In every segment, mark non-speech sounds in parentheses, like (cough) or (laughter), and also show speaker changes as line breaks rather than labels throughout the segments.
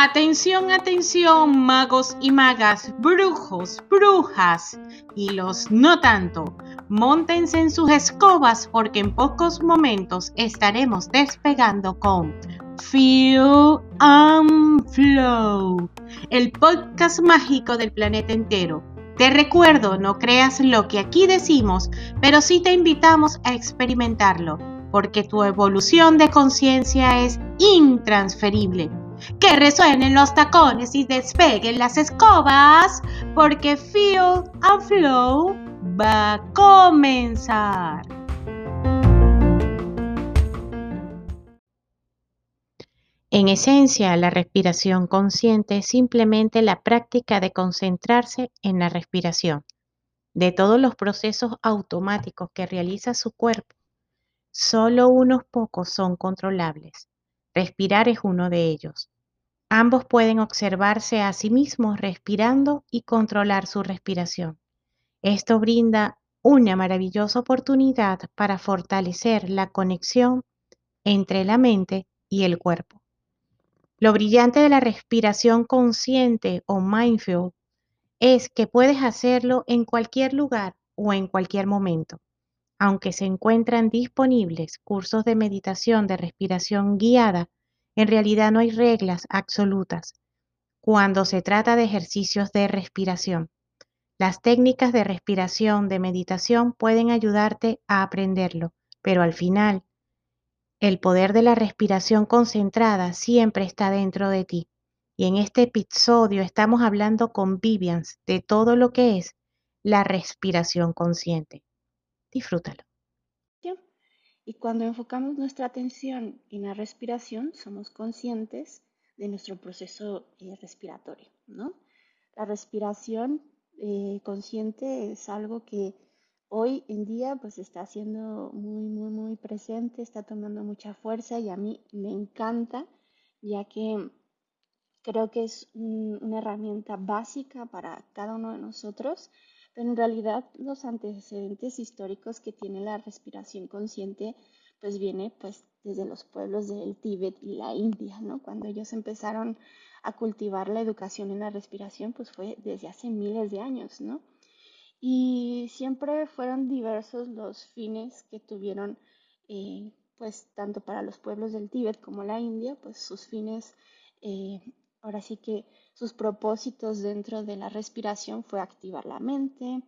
Atención, atención, magos y magas, brujos, brujas y los no tanto. Móntense en sus escobas porque en pocos momentos estaremos despegando con Feel and Flow, el podcast mágico del planeta entero. Te recuerdo, no creas lo que aquí decimos, pero sí te invitamos a experimentarlo, porque tu evolución de conciencia es intransferible que resuenen los tacones y despeguen las escobas, porque Feel and Flow va a comenzar. En esencia, la respiración consciente es simplemente la práctica de concentrarse en la respiración, de todos los procesos automáticos que realiza su cuerpo. Solo unos pocos son controlables. Respirar es uno de ellos. Ambos pueden observarse a sí mismos respirando y controlar su respiración. Esto brinda una maravillosa oportunidad para fortalecer la conexión entre la mente y el cuerpo. Lo brillante de la respiración consciente o mindful es que puedes hacerlo en cualquier lugar o en cualquier momento. Aunque se encuentran disponibles cursos de meditación de respiración guiada, en realidad no hay reglas absolutas cuando se trata de ejercicios de respiración. Las técnicas de respiración de meditación pueden ayudarte a aprenderlo, pero al final, el poder de la respiración concentrada siempre está dentro de ti. Y en este episodio estamos hablando con Vivians de todo lo que es la respiración consciente. Disfrútalo.
Y cuando enfocamos nuestra atención en la respiración, somos conscientes de nuestro proceso eh, respiratorio, ¿no? La respiración eh, consciente es algo que hoy en día pues está siendo muy, muy, muy presente, está tomando mucha fuerza y a mí me encanta, ya que creo que es una herramienta básica para cada uno de nosotros pero en realidad los antecedentes históricos que tiene la respiración consciente pues viene pues desde los pueblos del Tíbet y la India, ¿no? Cuando ellos empezaron a cultivar la educación en la respiración pues fue desde hace miles de años, ¿no? Y siempre fueron diversos los fines que tuvieron eh, pues tanto para los pueblos del Tíbet como la India, pues sus fines eh, ahora sí que sus propósitos dentro de la respiración fue activar la mente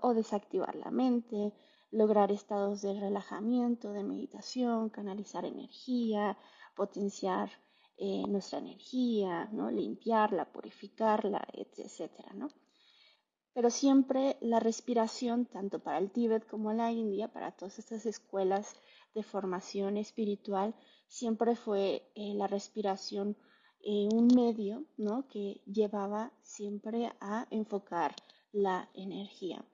o, desactivar la mente, lograr estados de relajamiento, de meditación, canalizar energía, potenciar eh, nuestra energía, ¿no? limpiarla, purificarla, etcétera, ¿no? Pero siempre la respiración, tanto para el Tíbet como la India, para todas estas escuelas de formación espiritual, siempre fue eh, la respiración eh, un medio ¿no? que llevaba siempre a enfocar la energía.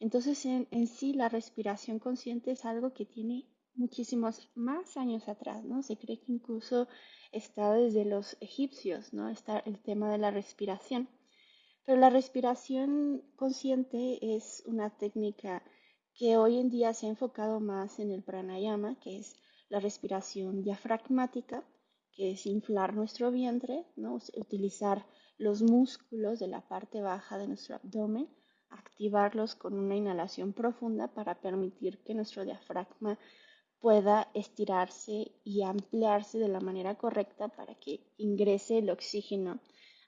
Entonces, en, sí, la respiración consciente es algo que tiene muchísimos más años atrás, ¿no? Se cree que incluso está desde los egipcios, ¿no? Está el tema de la respiración. Pero la respiración consciente es una técnica que hoy en día se ha enfocado más en el pranayama, que es la respiración diafragmática, que es inflar nuestro vientre, ¿no? utilizar los músculos de la parte baja de nuestro abdomen, activarlos con una inhalación profunda para permitir que nuestro diafragma pueda estirarse y ampliarse de la manera correcta para que ingrese el oxígeno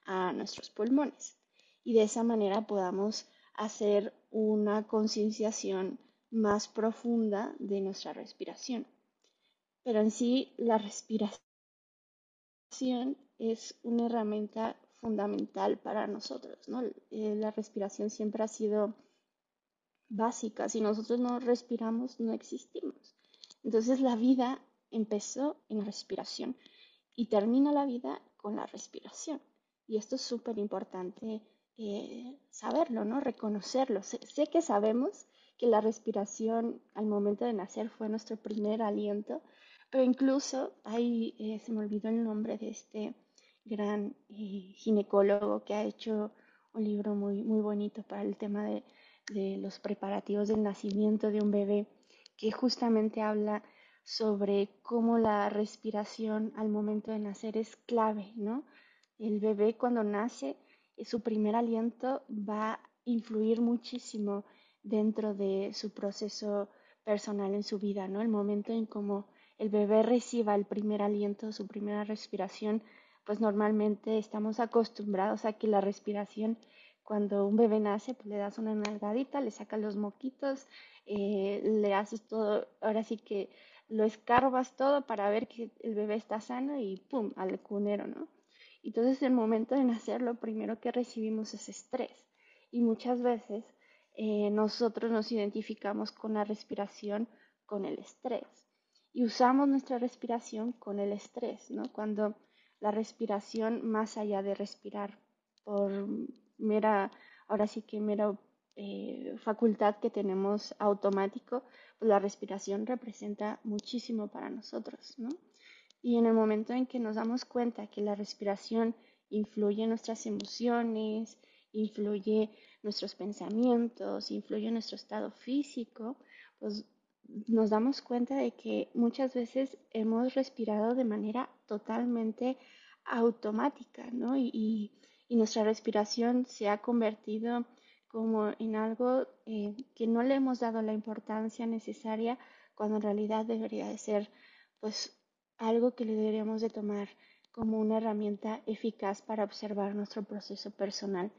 a nuestros pulmones. Y de esa manera podamos hacer una concienciación más profunda de nuestra respiración. Pero en sí, la respiración es una herramienta fundamental para nosotros, ¿no? Eh, la respiración siempre ha sido básica. Si nosotros no respiramos, no existimos. Entonces la vida empezó en respiración y termina la vida con la respiración. Y esto es súper importante eh, saberlo, ¿no? Reconocerlo. sé, que sabemos que la respiración al momento de nacer fue nuestro primer aliento, pero incluso, ahí eh, se me olvidó el nombre de este gran eh, ginecólogo que ha hecho un libro muy, muy bonito para el tema de, de los preparativos del nacimiento de un bebé, que justamente habla sobre cómo la respiración al momento de nacer es clave, ¿no? El bebé cuando nace, eh, su primer aliento va a influir muchísimo dentro de su proceso personal en su vida, ¿no? El momento en como el bebé reciba el primer aliento, su primera respiración, pues normalmente estamos acostumbrados a que la respiración, cuando un bebé nace, pues le das una nalgadita, le sacas los moquitos, eh, le haces todo, ahora sí que lo escarbas todo para ver que el bebé está sano y ¡pum! al cunero, ¿no? Entonces, el momento de nacer, lo primero que recibimos es estrés. Y muchas veces eh, nosotros nos identificamos con la respiración con el estrés. Y usamos nuestra respiración con el estrés, ¿no? Cuando la respiración, más allá de respirar por mera, ahora sí que mera eh, facultad que tenemos automático, pues la respiración representa muchísimo para nosotros, ¿no? Y en el momento en que nos damos cuenta que la respiración influye en nuestras emociones, influye nuestros pensamientos, influye en nuestro estado físico, pues nos damos cuenta de que muchas veces hemos respirado de manera totalmente automática, ¿no? Y, nuestra respiración se ha convertido como en algo eh, que no le hemos dado la importancia necesaria cuando en realidad debería de ser pues algo que le deberíamos de tomar como una herramienta eficaz para observar nuestro proceso personal,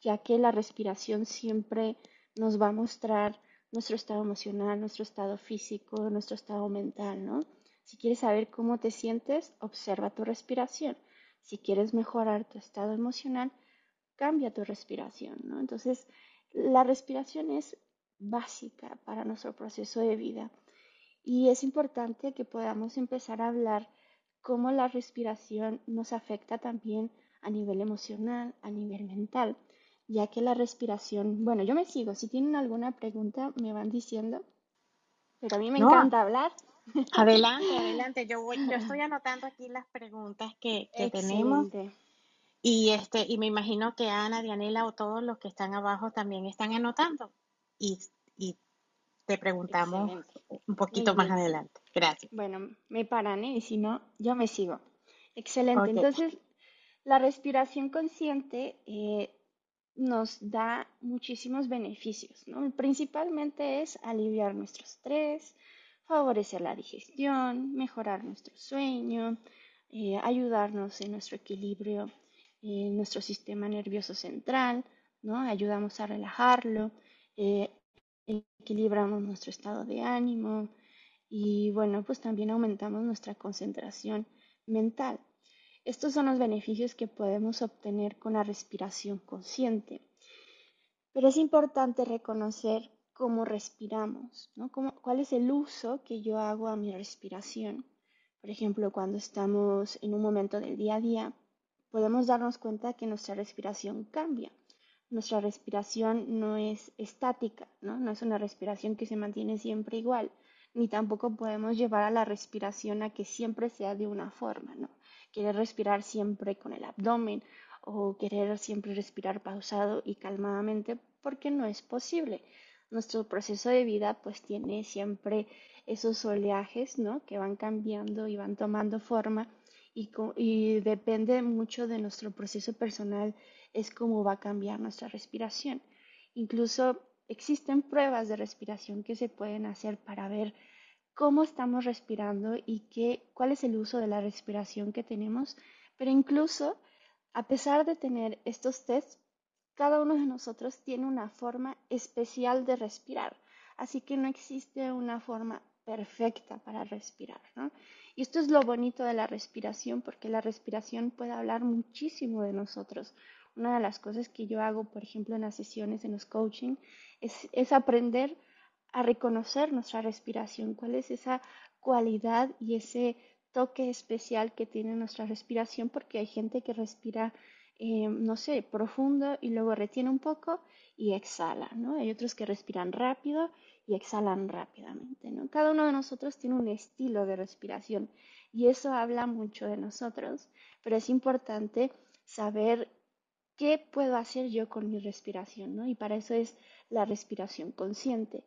ya que la respiración siempre nos va a mostrar nuestro estado emocional, nuestro estado físico, nuestro estado mental, ¿no? Si quieres saber cómo te sientes, observa tu respiración. Si quieres mejorar tu estado emocional, cambia tu respiración, ¿no? Entonces, la respiración es básica para nuestro proceso de vida. Y es importante que podamos empezar a hablar cómo la respiración nos afecta también a nivel emocional, a nivel mental, ya que la respiración, bueno, yo me sigo, si tienen alguna pregunta me van diciendo, pero a mí me encanta hablar. (laughs)
Adelante, adelante, (laughs) yo, voy, yo estoy anotando aquí las preguntas que, que tenemos. Y, este, y me imagino que Ana, Dianela o todos los que están abajo también están anotando. Y, y te preguntamos un poquito más adelante. Gracias.
Bueno, me paran, ¿eh? Y si no, yo me sigo. Excelente. Entonces, la respiración consciente eh, nos da muchísimos beneficios, ¿no? Principalmente es aliviar nuestro estrés, favorecer la digestión, mejorar nuestro sueño, eh, ayudarnos en nuestro equilibrio en nuestro sistema nervioso central, ¿no? Ayudamos a relajarlo, eh, equilibramos nuestro estado de ánimo y bueno, pues también aumentamos nuestra concentración mental. Estos son los beneficios que podemos obtener con la respiración consciente. Pero es importante reconocer cómo respiramos, ¿no? ¿Cuál es el uso que yo hago a mi respiración? Por ejemplo, cuando estamos en un momento del día a día, podemos darnos cuenta que nuestra respiración cambia nuestra respiración no es estática, ¿no? No es una respiración que se mantiene siempre igual, ni tampoco podemos llevar a la respiración a que siempre sea de una forma, ¿no? Querer respirar siempre con el abdomen o querer siempre respirar pausado y calmadamente, porque no es posible. Nuestro proceso de vida pues tiene siempre esos oleajes, ¿no? Que van cambiando y van tomando forma y, depende mucho de nuestro proceso personal es cómo va a cambiar nuestra respiración. Incluso existen pruebas de respiración que se pueden hacer para ver cómo estamos respirando y qué, cuál es el uso de la respiración que tenemos. Pero incluso, a pesar de tener estos tests, cada uno de nosotros tiene una forma especial de respirar. Así que no existe una forma perfecta para respirar. Y esto es lo bonito de la respiración, porque la respiración puede hablar muchísimo de nosotros. Una de las cosas que yo hago, por ejemplo, en las sesiones, en los coaching, es, aprender a reconocer nuestra respiración, cuál es esa cualidad y ese toque especial que tiene nuestra respiración, porque hay gente que respira, eh, no sé, profundo y luego retiene un poco y exhala, ¿no? Hay otros que respiran rápido y exhalan rápidamente, ¿no? Cada uno de nosotros tiene un estilo de respiración y eso habla mucho de nosotros, pero es importante saber ¿qué puedo hacer yo con mi respiración? ¿no? Y para eso es la respiración consciente.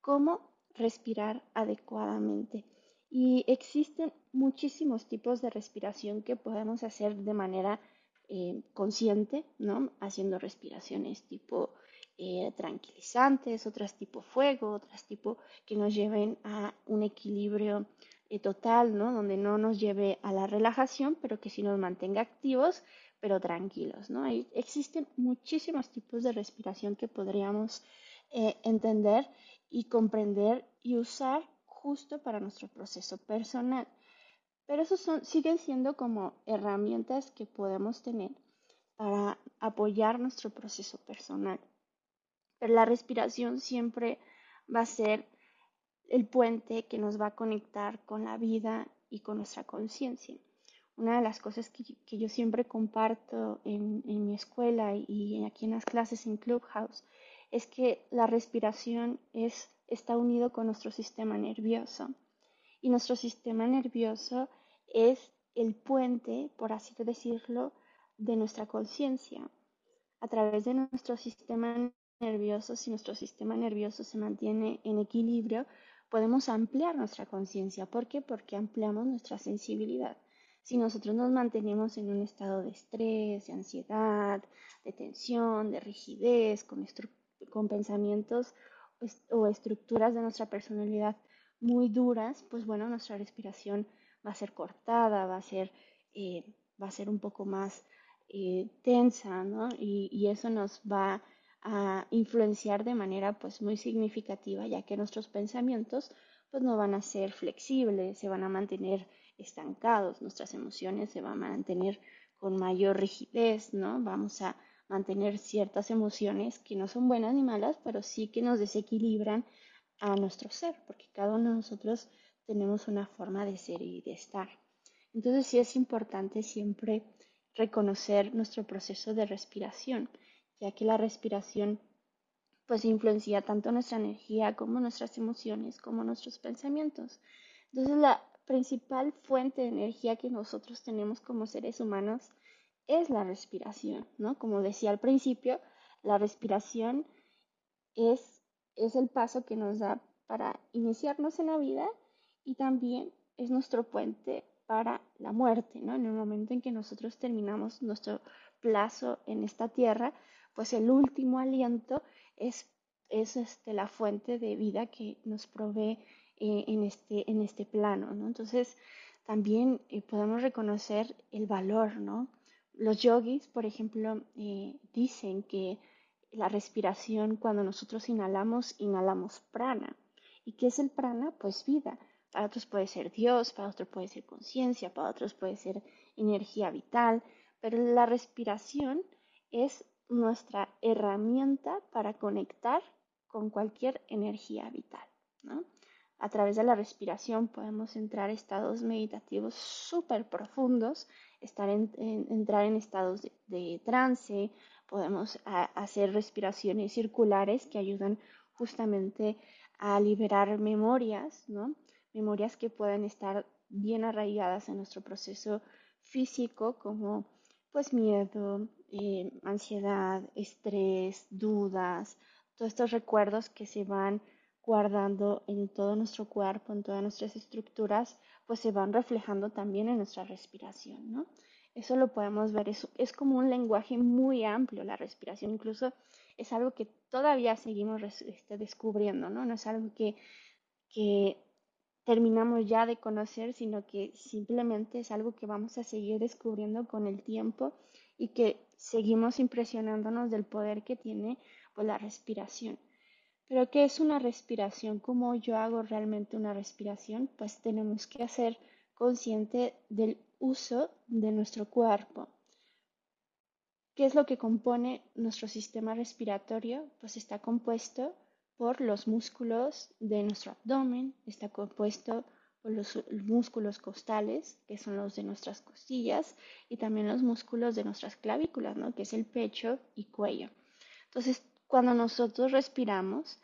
¿Cómo respirar adecuadamente? Y existen muchísimos tipos de respiración que podemos hacer de manera eh, consciente, ¿no? Haciendo respiraciones tipo eh, tranquilizantes, otras tipo fuego, otras tipo que nos lleven a un equilibrio eh, total, ¿no? Donde no nos lleve a la relajación, pero que sí nos mantenga activos, pero tranquilos, ¿no? existen muchísimos tipos de respiración que podríamos entender y comprender y usar justo para nuestro proceso personal. Pero esos son, siguen siendo como herramientas que podemos tener para apoyar nuestro proceso personal. Pero la respiración siempre va a ser el puente que nos va a conectar con la vida y con nuestra conciencia. Una de las cosas que, yo siempre comparto en, mi escuela y aquí en las clases en Clubhouse es que la respiración es, está unido con nuestro sistema nervioso. Y nuestro sistema nervioso es el puente, por así decirlo, de nuestra conciencia. A través de nuestro sistema nervioso, si nuestro sistema nervioso se mantiene en equilibrio, podemos ampliar nuestra conciencia. ¿Por qué? Porque ampliamos nuestra sensibilidad. Si nosotros nos mantenemos en un estado de estrés, de ansiedad, de tensión, de rigidez, con, con pensamientos o estructuras de nuestra personalidad muy duras, pues bueno, nuestra respiración va a ser cortada, va a ser, eh, va a ser un poco más eh, tensa, ¿no? Y, eso nos va a influenciar de manera pues muy significativa, ya que nuestros pensamientos pues no van a ser flexibles, se van a mantener estancados, nuestras emociones se van a mantener con mayor rigidez, ¿no? Vamos a mantener ciertas emociones que no son buenas ni malas, pero sí que nos desequilibran a nuestro ser, porque cada uno de nosotros tenemos una forma de ser y de estar. Entonces sí es importante siempre reconocer nuestro proceso de respiración, ya que la respiración pues influencia tanto nuestra energía como nuestras emociones, como nuestros pensamientos. Entonces la principal fuente de energía que nosotros tenemos como seres humanos es la respiración, ¿no? Como decía al principio, la respiración es, es el paso que nos da para iniciarnos en la vida y también es nuestro puente para la muerte, ¿no? En el momento en que nosotros terminamos nuestro plazo en esta tierra, pues el último aliento es, es este, la fuente de vida que nos provee eh, en, este, en este plano, ¿no? Entonces, también eh, podemos reconocer el valor, ¿no? Los yogis, por ejemplo, eh, dicen que la respiración, cuando nosotros inhalamos, inhalamos prana. ¿Y qué es el prana? Pues vida. Para otros puede ser Dios, para otros puede ser conciencia, para otros puede ser energía vital, pero la respiración es nuestra herramienta para conectar con cualquier energía vital. A través de la respiración podemos entrar a estados meditativos súper profundos, entrar en estados de, trance, podemos hacer respiraciones circulares que ayudan justamente a liberar memorias, ¿no? memorias que pueden estar bien arraigadas en nuestro proceso físico, como pues miedo, eh, ansiedad, estrés, dudas, todos estos recuerdos que se van guardando en todo nuestro cuerpo, en todas nuestras estructuras, pues se van reflejando también en nuestra respiración, ¿no? Eso lo podemos ver, es, como un lenguaje muy amplio la respiración, incluso es algo que todavía seguimos este, descubriendo, ¿no? No es algo que, que terminamos ya de conocer, sino que simplemente es algo que vamos a seguir descubriendo con el tiempo y que seguimos impresionándonos del poder que tiene pues, la respiración. Pero ¿qué es una respiración? ¿Cómo yo hago realmente una respiración? Pues tenemos que hacer consciente del uso de nuestro cuerpo. ¿Qué es lo que compone nuestro sistema respiratorio? Pues está compuesto por los músculos de nuestro abdomen, está compuesto por los músculos costales, que son los de nuestras costillas, y también los músculos de nuestras clavículas, ¿no? que es el pecho y cuello. Entonces, cuando nosotros respiramos,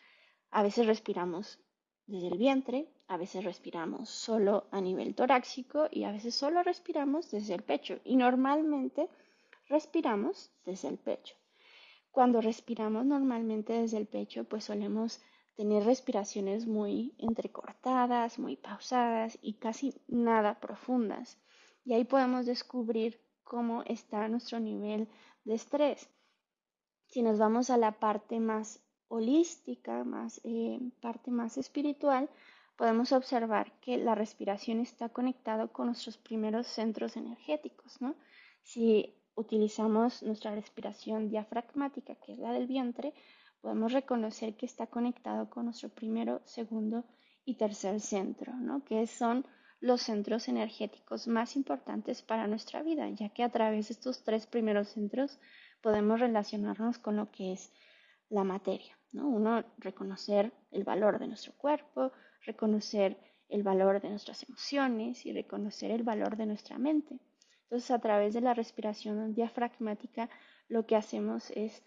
a veces respiramos desde el vientre, a veces respiramos solo a nivel torácico y a veces solo respiramos desde el pecho. Y normalmente respiramos desde el pecho. Cuando respiramos normalmente desde el pecho, pues solemos tener respiraciones muy entrecortadas, muy pausadas y casi nada profundas. Y ahí podemos descubrir cómo está nuestro nivel de estrés. Si nos vamos a la parte más holística, más eh, parte más espiritual, podemos observar que la respiración está conectada con nuestros primeros centros energéticos, ¿no? Si utilizamos nuestra respiración diafragmática, que es la del vientre, podemos reconocer que está conectado con nuestro primero, segundo y tercer centro, ¿no? que son los centros energéticos más importantes para nuestra vida, ya que a través de estos tres primeros centros podemos relacionarnos con lo que es la materia. ¿no? Uno, reconocer el valor de nuestro cuerpo, reconocer el valor de nuestras emociones y reconocer el valor de nuestra mente. Entonces, a través de la respiración diafragmática, lo que hacemos es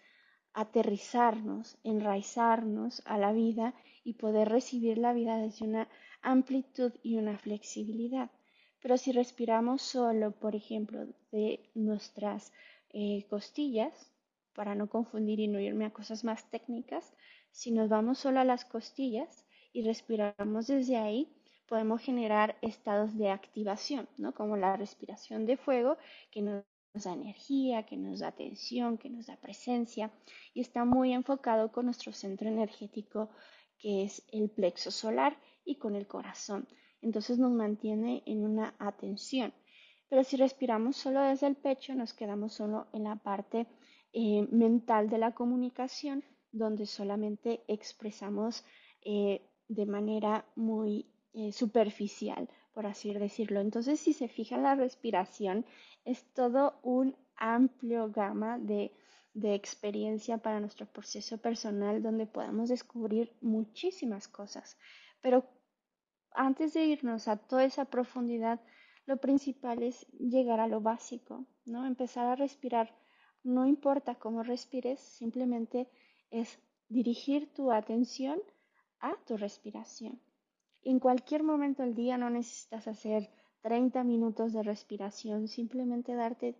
aterrizarnos, enraizarnos a la vida y poder recibir la vida desde una amplitud y una flexibilidad. Pero si respiramos solo, por ejemplo, de nuestras eh, costillas, para no confundir y no irme a cosas más técnicas, si nos vamos solo a las costillas y respiramos desde ahí, podemos generar estados de activación, ¿no? Como la respiración de fuego, que nos da energía, que nos da tensión, que nos da presencia, y está muy enfocado con nuestro centro energético, que es el plexo solar, y con el corazón. Entonces nos mantiene en una atención. Pero si respiramos solo desde el pecho, nos quedamos solo en la parte eh, mental de la comunicación, donde solamente expresamos eh, de manera muy eh, superficial, por así decirlo. Entonces, si se fija la respiración, es todo un amplio gama de, de experiencia para nuestro proceso personal donde podemos descubrir muchísimas cosas. Pero antes de irnos a toda esa profundidad, lo principal es llegar a lo básico, ¿no? Empezar a respirar. No importa cómo respires, simplemente es dirigir tu atención a tu respiración. En cualquier momento del día no necesitas hacer 30 minutos de respiración, simplemente darte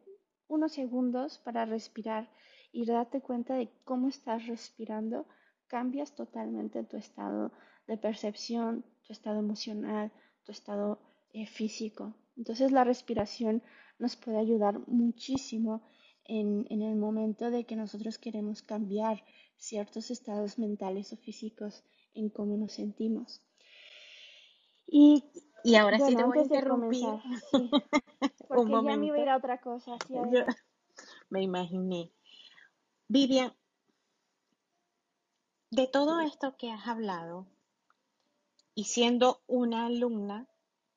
unos segundos para respirar y darte cuenta de cómo estás respirando, cambias totalmente tu estado de percepción, tu estado emocional, tu estado eh, físico. Entonces la respiración nos puede ayudar muchísimo en, en, el momento de que nosotros queremos cambiar ciertos estados mentales o físicos en cómo nos sentimos.
Y, y ahora sí te voy a interrumpir. (laughs)
porque ya me iba a ir a otra cosa.
me imaginé. Vivian, de todo esto que has hablado, y siendo una alumna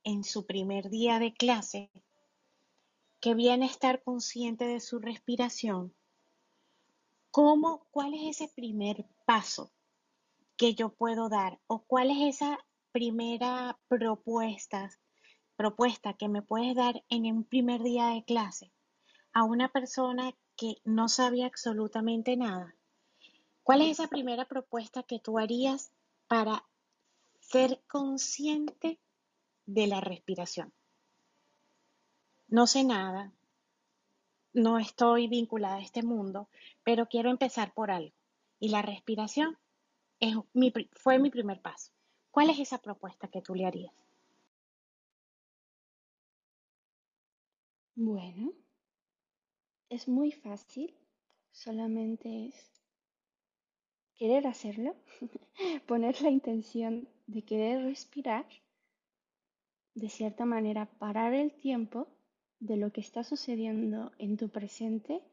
en su primer día de clase, que viene a estar consciente de su respiración, ¿cómo, cuál es ese primer paso que yo puedo dar? ¿O cuál es esa primera propuesta, propuesta que me puedes dar en un primer día de clase a una persona que no sabía absolutamente nada? ¿Cuál es esa primera propuesta que tú harías para ser consciente de la respiración? No sé nada, no estoy vinculada a este mundo, pero quiero empezar por algo. Y la respiración es mi, fue mi primer paso. ¿Cuál es esa propuesta que tú le harías?
Bueno, es muy fácil, solamente es querer hacerlo, (laughs) poner la intención de querer respirar, de cierta manera parar el tiempo de lo que está sucediendo en tu presente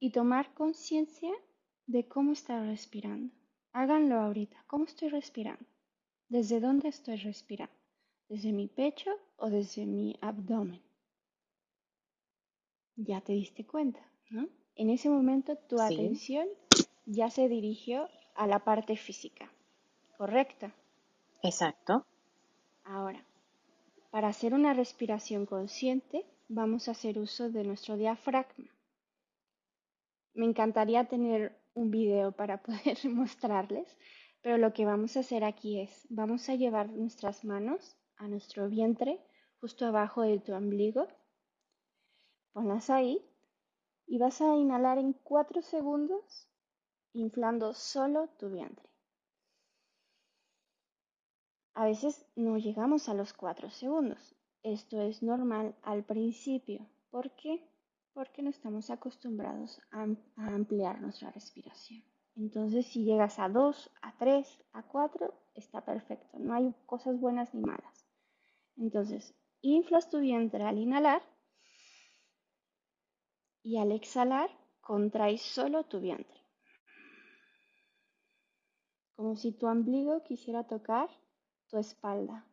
y tomar conciencia de cómo estás respirando. Háganlo ahorita, ¿cómo estoy respirando? ¿Desde dónde estoy respirando? ¿Desde mi pecho o desde mi abdomen? Ya te diste cuenta, ¿no? En ese momento tu atención ya se dirigió a la parte física, ¿correcto?
Exacto.
Ahora, para hacer una respiración consciente, vamos a hacer uso de nuestro diafragma. Me encantaría tener un video para poder (laughs) mostrarles, pero lo que vamos a hacer aquí es, vamos a llevar nuestras manos a nuestro vientre, justo abajo de tu ombligo. Ponlas ahí y vas a inhalar en cuatro segundos, inflando solo tu vientre. A veces no llegamos a los cuatro segundos. Esto es normal al principio. ¿Por qué? porque no estamos acostumbrados a, ampliar nuestra respiración. Entonces, si llegas a 2, a 3, a 4, está perfecto. No hay cosas buenas ni malas. Entonces, inflas tu vientre al inhalar y al exhalar contraes solo tu vientre. Como si tu ombligo quisiera tocar tu espalda.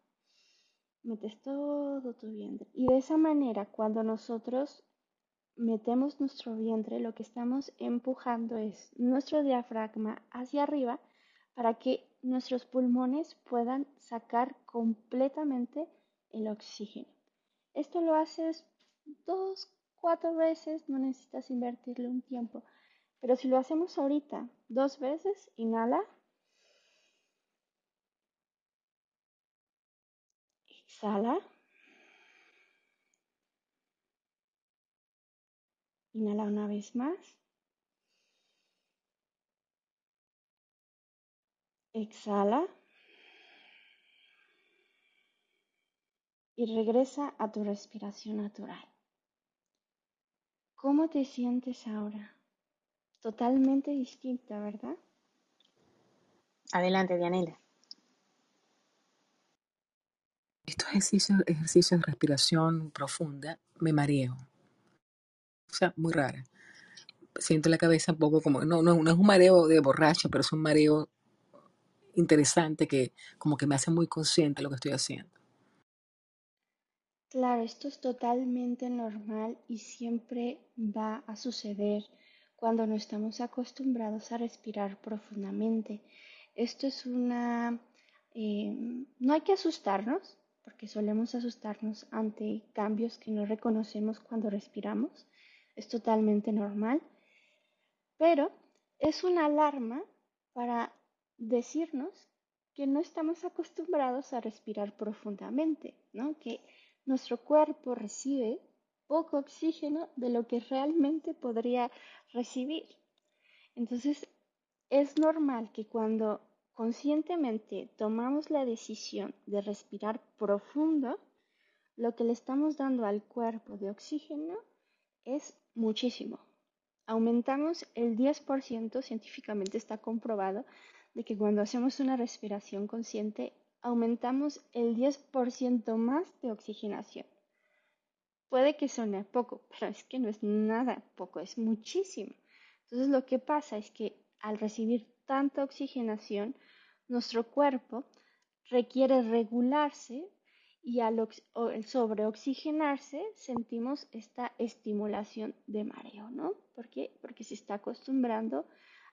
Metes todo tu vientre. Y de esa manera, cuando nosotros metemos nuestro vientre, lo que estamos empujando es nuestro diafragma hacia arriba para que nuestros pulmones puedan sacar completamente el oxígeno. Esto lo haces dos, cuatro veces, no necesitas invertirle un tiempo. Pero si lo hacemos ahorita dos veces, inhala. Exhala. Inhala una vez más. Exhala. Y regresa a tu respiración natural. ¿Cómo te sientes ahora? Totalmente distinta, ¿verdad?
Adelante, Dianela.
Estos ejercicios, ejercicios de respiración profunda me mareo. O sea, muy rara. Siento la cabeza un poco como, no, no, es un mareo de borracho, pero es un mareo interesante que como que me hace muy consciente lo que estoy haciendo.
Claro, esto es totalmente normal y siempre va a suceder cuando no estamos acostumbrados a respirar profundamente. Esto es una... Eh, no hay que asustarnos, porque solemos asustarnos ante cambios que no reconocemos cuando respiramos. Es totalmente normal, pero es una alarma para decirnos que no estamos acostumbrados a respirar profundamente, ¿no? Que nuestro cuerpo recibe poco oxígeno de lo que realmente podría recibir. Entonces, es normal que cuando conscientemente tomamos la decisión de respirar profundo, lo que le estamos dando al cuerpo de oxígeno es muchísimo. Aumentamos el 10%, científicamente está comprobado, de que cuando hacemos una respiración consciente aumentamos el 10% más de oxigenación. Puede que suene poco, (laughs) pero es que no es nada poco, es muchísimo. Entonces lo que pasa es que al recibir tanta oxigenación, nuestro cuerpo requiere regularse y al sobreoxigenarse sentimos esta estimulación de mareo, ¿no? ¿Por qué? Porque se está acostumbrando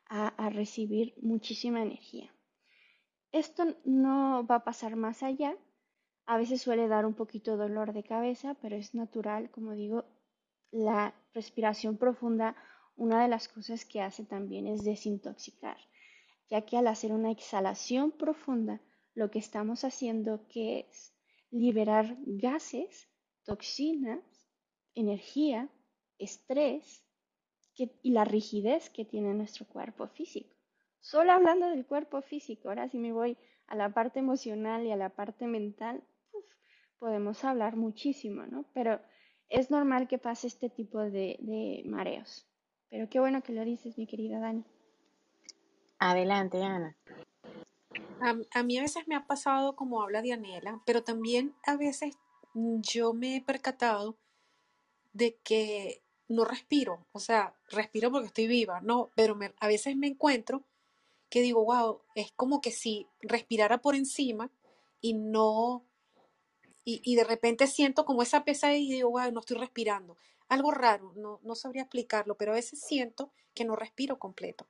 a recibir muchísima energía. Esto no va a pasar más allá. A veces suele dar un poquito dolor de cabeza, pero es natural, como digo, la respiración profunda, una de las cosas que hace también es desintoxicar, ya que al hacer una exhalación profunda, lo que estamos haciendo que es liberar gases, toxinas, energía, estrés y la rigidez que tiene nuestro cuerpo físico. Solo hablando del cuerpo físico, ahora si me voy a la parte emocional y a la parte mental, podemos hablar muchísimo, ¿no? Pero es normal que pase este tipo de, mareos. Pero qué bueno que lo dices, mi querida Dani.
Adelante, Ana.
A, mí a veces me ha pasado como habla Dianela, pero también a veces yo me he percatado de que no respiro, o sea, respiro porque estoy viva, no, pero a veces me encuentro que digo, wow, es como que si respirara por encima y no, y, de repente siento como esa pesadez y digo, wow, no estoy respirando. Algo raro, no, no sabría explicarlo, pero a veces siento que no respiro completo.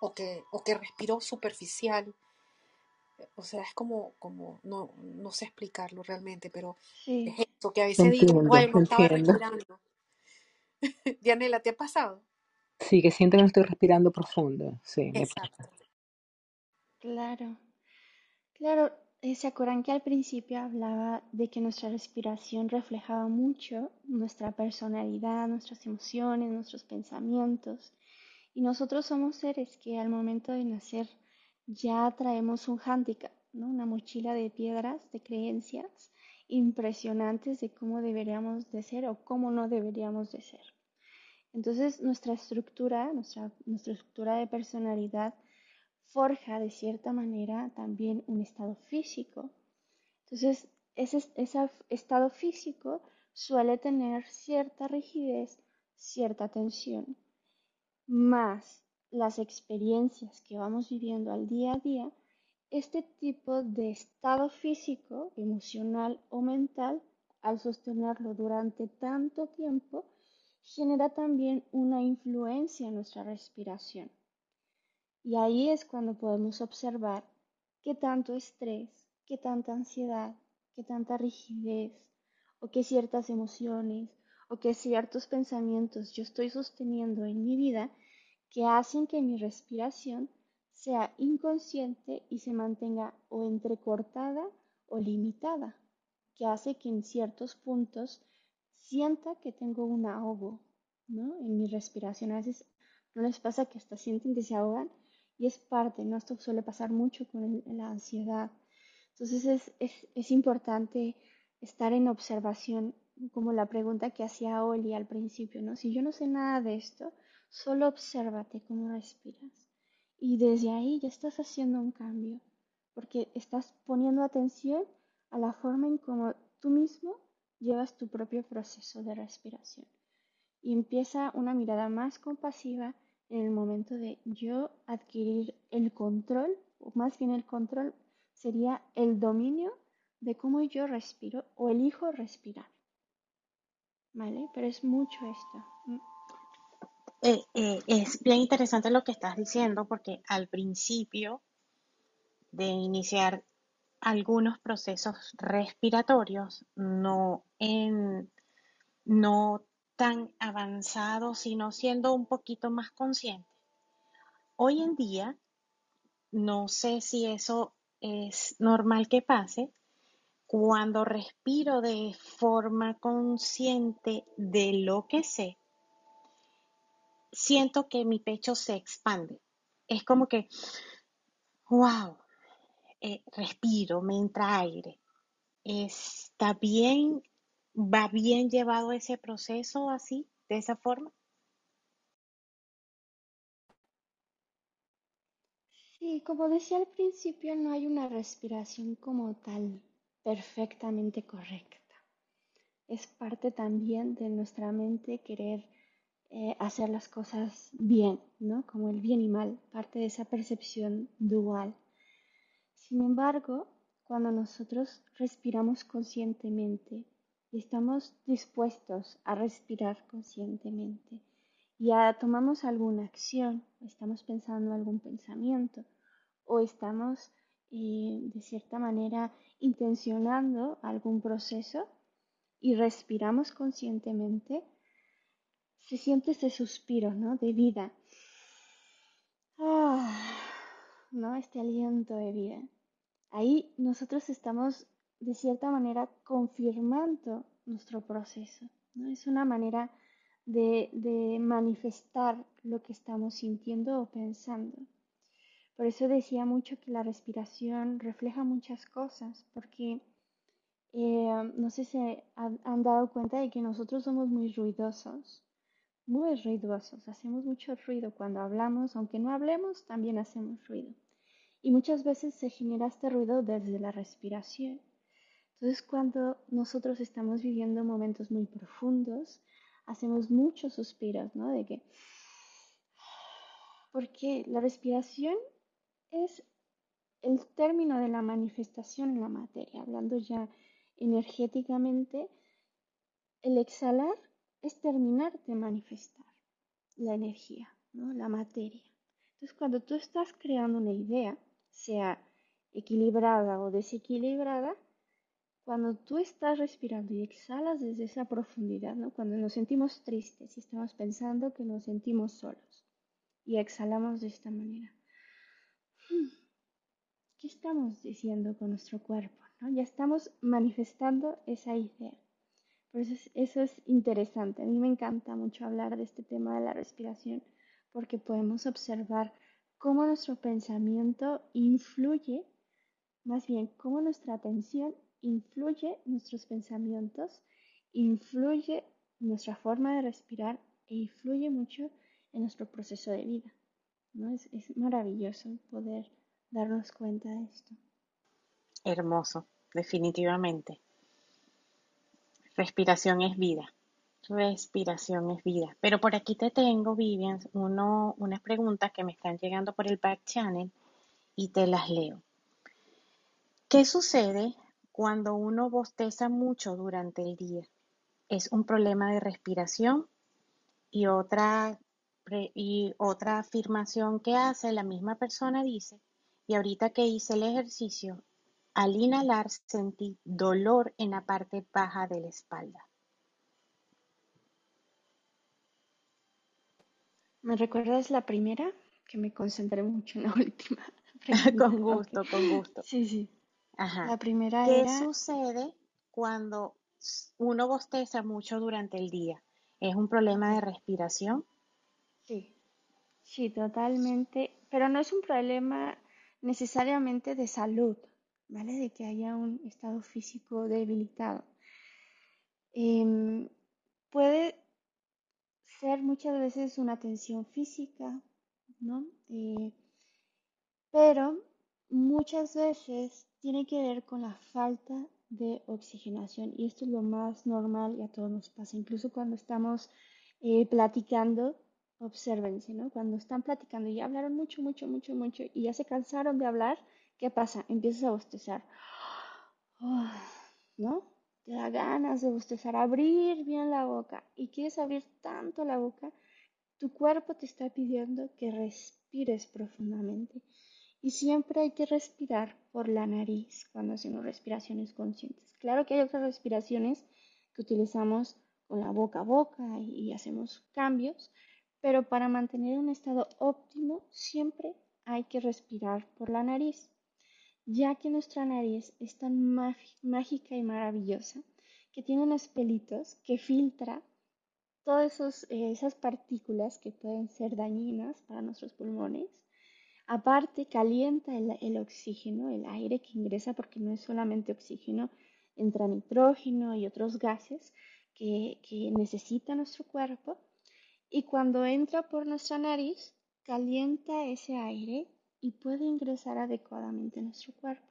O que, o que respiro superficial. O sea, es como, como no, no sé explicarlo realmente, pero es eso, que a veces digo, wow, no estaba respirando. (laughs) Dianela, ¿te ha pasado?
Sí, que siento que no estoy respirando profundo. Sí,
Exacto.
Claro, claro. Eh, ¿Se acuerdan que al principio hablaba de que nuestra respiración reflejaba mucho nuestra personalidad, nuestras emociones, nuestros pensamientos? Y nosotros somos seres que al momento de nacer ya traemos un hándicap, ¿no? una mochila de piedras, de creencias, impresionantes de cómo deberíamos de ser o cómo no deberíamos de ser. Entonces nuestra estructura, nuestra, estructura de personalidad forja de cierta manera también un estado físico. Entonces ese estado físico suele tener cierta rigidez, cierta tensión, más las experiencias que vamos viviendo al día a día, este tipo de estado físico, emocional o mental, al sostenerlo durante tanto tiempo, genera también una influencia en nuestra respiración. Y ahí es cuando podemos observar qué tanto estrés, qué tanta ansiedad, qué tanta rigidez, o qué ciertas emociones, o qué ciertos pensamientos yo estoy sosteniendo en mi vida que hacen que mi respiración sea inconsciente y se mantenga o entrecortada o limitada, que hace que en ciertos puntos sienta que tengo un ahogo ¿no? en mi respiración. A veces no les pasa que hasta sienten que se ahogan y es parte, ¿no? Esto suele pasar mucho con la ansiedad. Entonces es, es, es importante estar en observación, como la pregunta que hacía Oli al principio, ¿no? Si yo no sé nada de esto, Solo obsérvate cómo respiras. Y desde ahí ya estás haciendo un cambio, porque estás poniendo atención a la forma en cómo tú mismo llevas tu propio proceso de respiración. Y empieza una mirada más compasiva en el momento de yo adquirir el control, o más bien el control sería el dominio de cómo yo respiro o elijo respirar. ¿Vale? Pero es mucho esto.
Eh, eh, es bien interesante lo que estás diciendo porque al principio de iniciar algunos procesos respiratorios, no, en, no tan avanzados, sino siendo un poquito más consciente. Hoy en día, no sé si eso es normal que pase, cuando respiro de forma consciente de lo que sé, siento que mi pecho se expande. Es como que, wow, eh, respiro, me entra aire. ¿Está bien? ¿Va bien llevado ese proceso así, de esa forma?
Sí, como decía al principio, no hay una respiración como tal perfectamente correcta. Es parte también de nuestra mente querer eh, hacer las cosas bien, ¿no? Como el bien y mal, parte de esa percepción dual. Sin embargo, cuando nosotros respiramos conscientemente y estamos dispuestos a respirar conscientemente y tomamos alguna acción, estamos pensando algún pensamiento o estamos de cierta manera intencionando algún proceso y respiramos conscientemente, se siente ese suspiro, ¿no? De vida. Ah, ¿no? Este aliento de vida. Ahí nosotros estamos, de cierta manera, confirmando nuestro proceso, ¿no? Es una manera de manifestar lo que estamos sintiendo o pensando. Por eso decía mucho que la respiración refleja muchas cosas, porque eh, no sé si han, han dado cuenta de que nosotros somos muy ruidosos muy ruidosos, hacemos mucho ruido cuando hablamos, aunque no hablemos, también hacemos ruido. Y muchas veces se genera este ruido desde la respiración. Entonces, cuando nosotros estamos viviendo momentos muy profundos, hacemos muchos suspiros, ¿no? De que, porque la respiración es el término de la manifestación en la materia, hablando ya energéticamente, el exhalar es terminar de manifestar la energía, ¿no? la materia. Entonces, cuando tú estás creando una idea, sea equilibrada o desequilibrada, cuando tú estás respirando y exhalas desde esa profundidad, ¿no? cuando nos sentimos tristes y estamos pensando que nos sentimos solos y exhalamos de esta manera, ¿qué estamos diciendo con nuestro cuerpo? ¿no? Ya estamos manifestando esa idea. Por eso eso es interesante. A mí me encanta mucho hablar de este tema de la respiración porque podemos observar cómo nuestro pensamiento influye, más bien cómo nuestra atención influye nuestros pensamientos, influye nuestra forma de respirar e influye mucho en nuestro proceso de vida. Es, es maravilloso poder darnos cuenta de esto.
Hermoso, definitivamente. Respiración es vida. Respiración es vida. Pero por aquí te tengo, Vivian, uno, unas preguntas que me están llegando por el back channel y te las leo. ¿Qué sucede cuando uno bosteza mucho durante el día? ¿Es un problema de respiración? Y otra, y otra afirmación que hace la misma persona dice, y ahorita que hice el ejercicio, al inhalar sentí dolor en la parte baja de la espalda.
¿Me recuerdas la primera? Que me concentré mucho en la (laughs) última. (laughs)
con gusto, con gusto.
Sí, sí.
Ajá.
La primera
¿Qué
era...
sucede cuando uno bosteza mucho durante el día? ¿Es un problema de respiración?
Sí, sí, totalmente. Pero no es un problema necesariamente de salud, ¿vale? De que haya un estado físico debilitado. Em, puede ser muchas veces una tensión física, ¿no? Eh, pero muchas veces tiene que ver con la falta de oxigenación y esto es lo más normal y a todos nos pasa, incluso cuando estamos eh, platicando, obsérvense, ¿no? Cuando están platicando y ya hablaron mucho, mucho, mucho, mucho y ya se cansaron de hablar, ¿qué pasa? Empiezas a bostezar, (gasps) ¿no? Te da ganas de bostezar, abrir bien la boca y quieres abrir tanto la boca, tu cuerpo te está pidiendo que respires profundamente. Y siempre hay que respirar por la nariz cuando hacemos respiraciones conscientes. Claro que hay otras respiraciones que utilizamos con la boca a boca y, hacemos cambios, pero para mantener un estado óptimo siempre hay que respirar por la nariz, ya que nuestra nariz es tan mágica y maravillosa que tiene unos pelitos que filtra todas eh, esas partículas que pueden ser dañinas para nuestros pulmones Aparte, calienta el, oxígeno, el aire que ingresa, porque no es solamente oxígeno, entra nitrógeno y otros gases que, que necesita nuestro cuerpo. Y cuando entra por nuestra nariz, calienta ese aire y puede ingresar adecuadamente a nuestro cuerpo.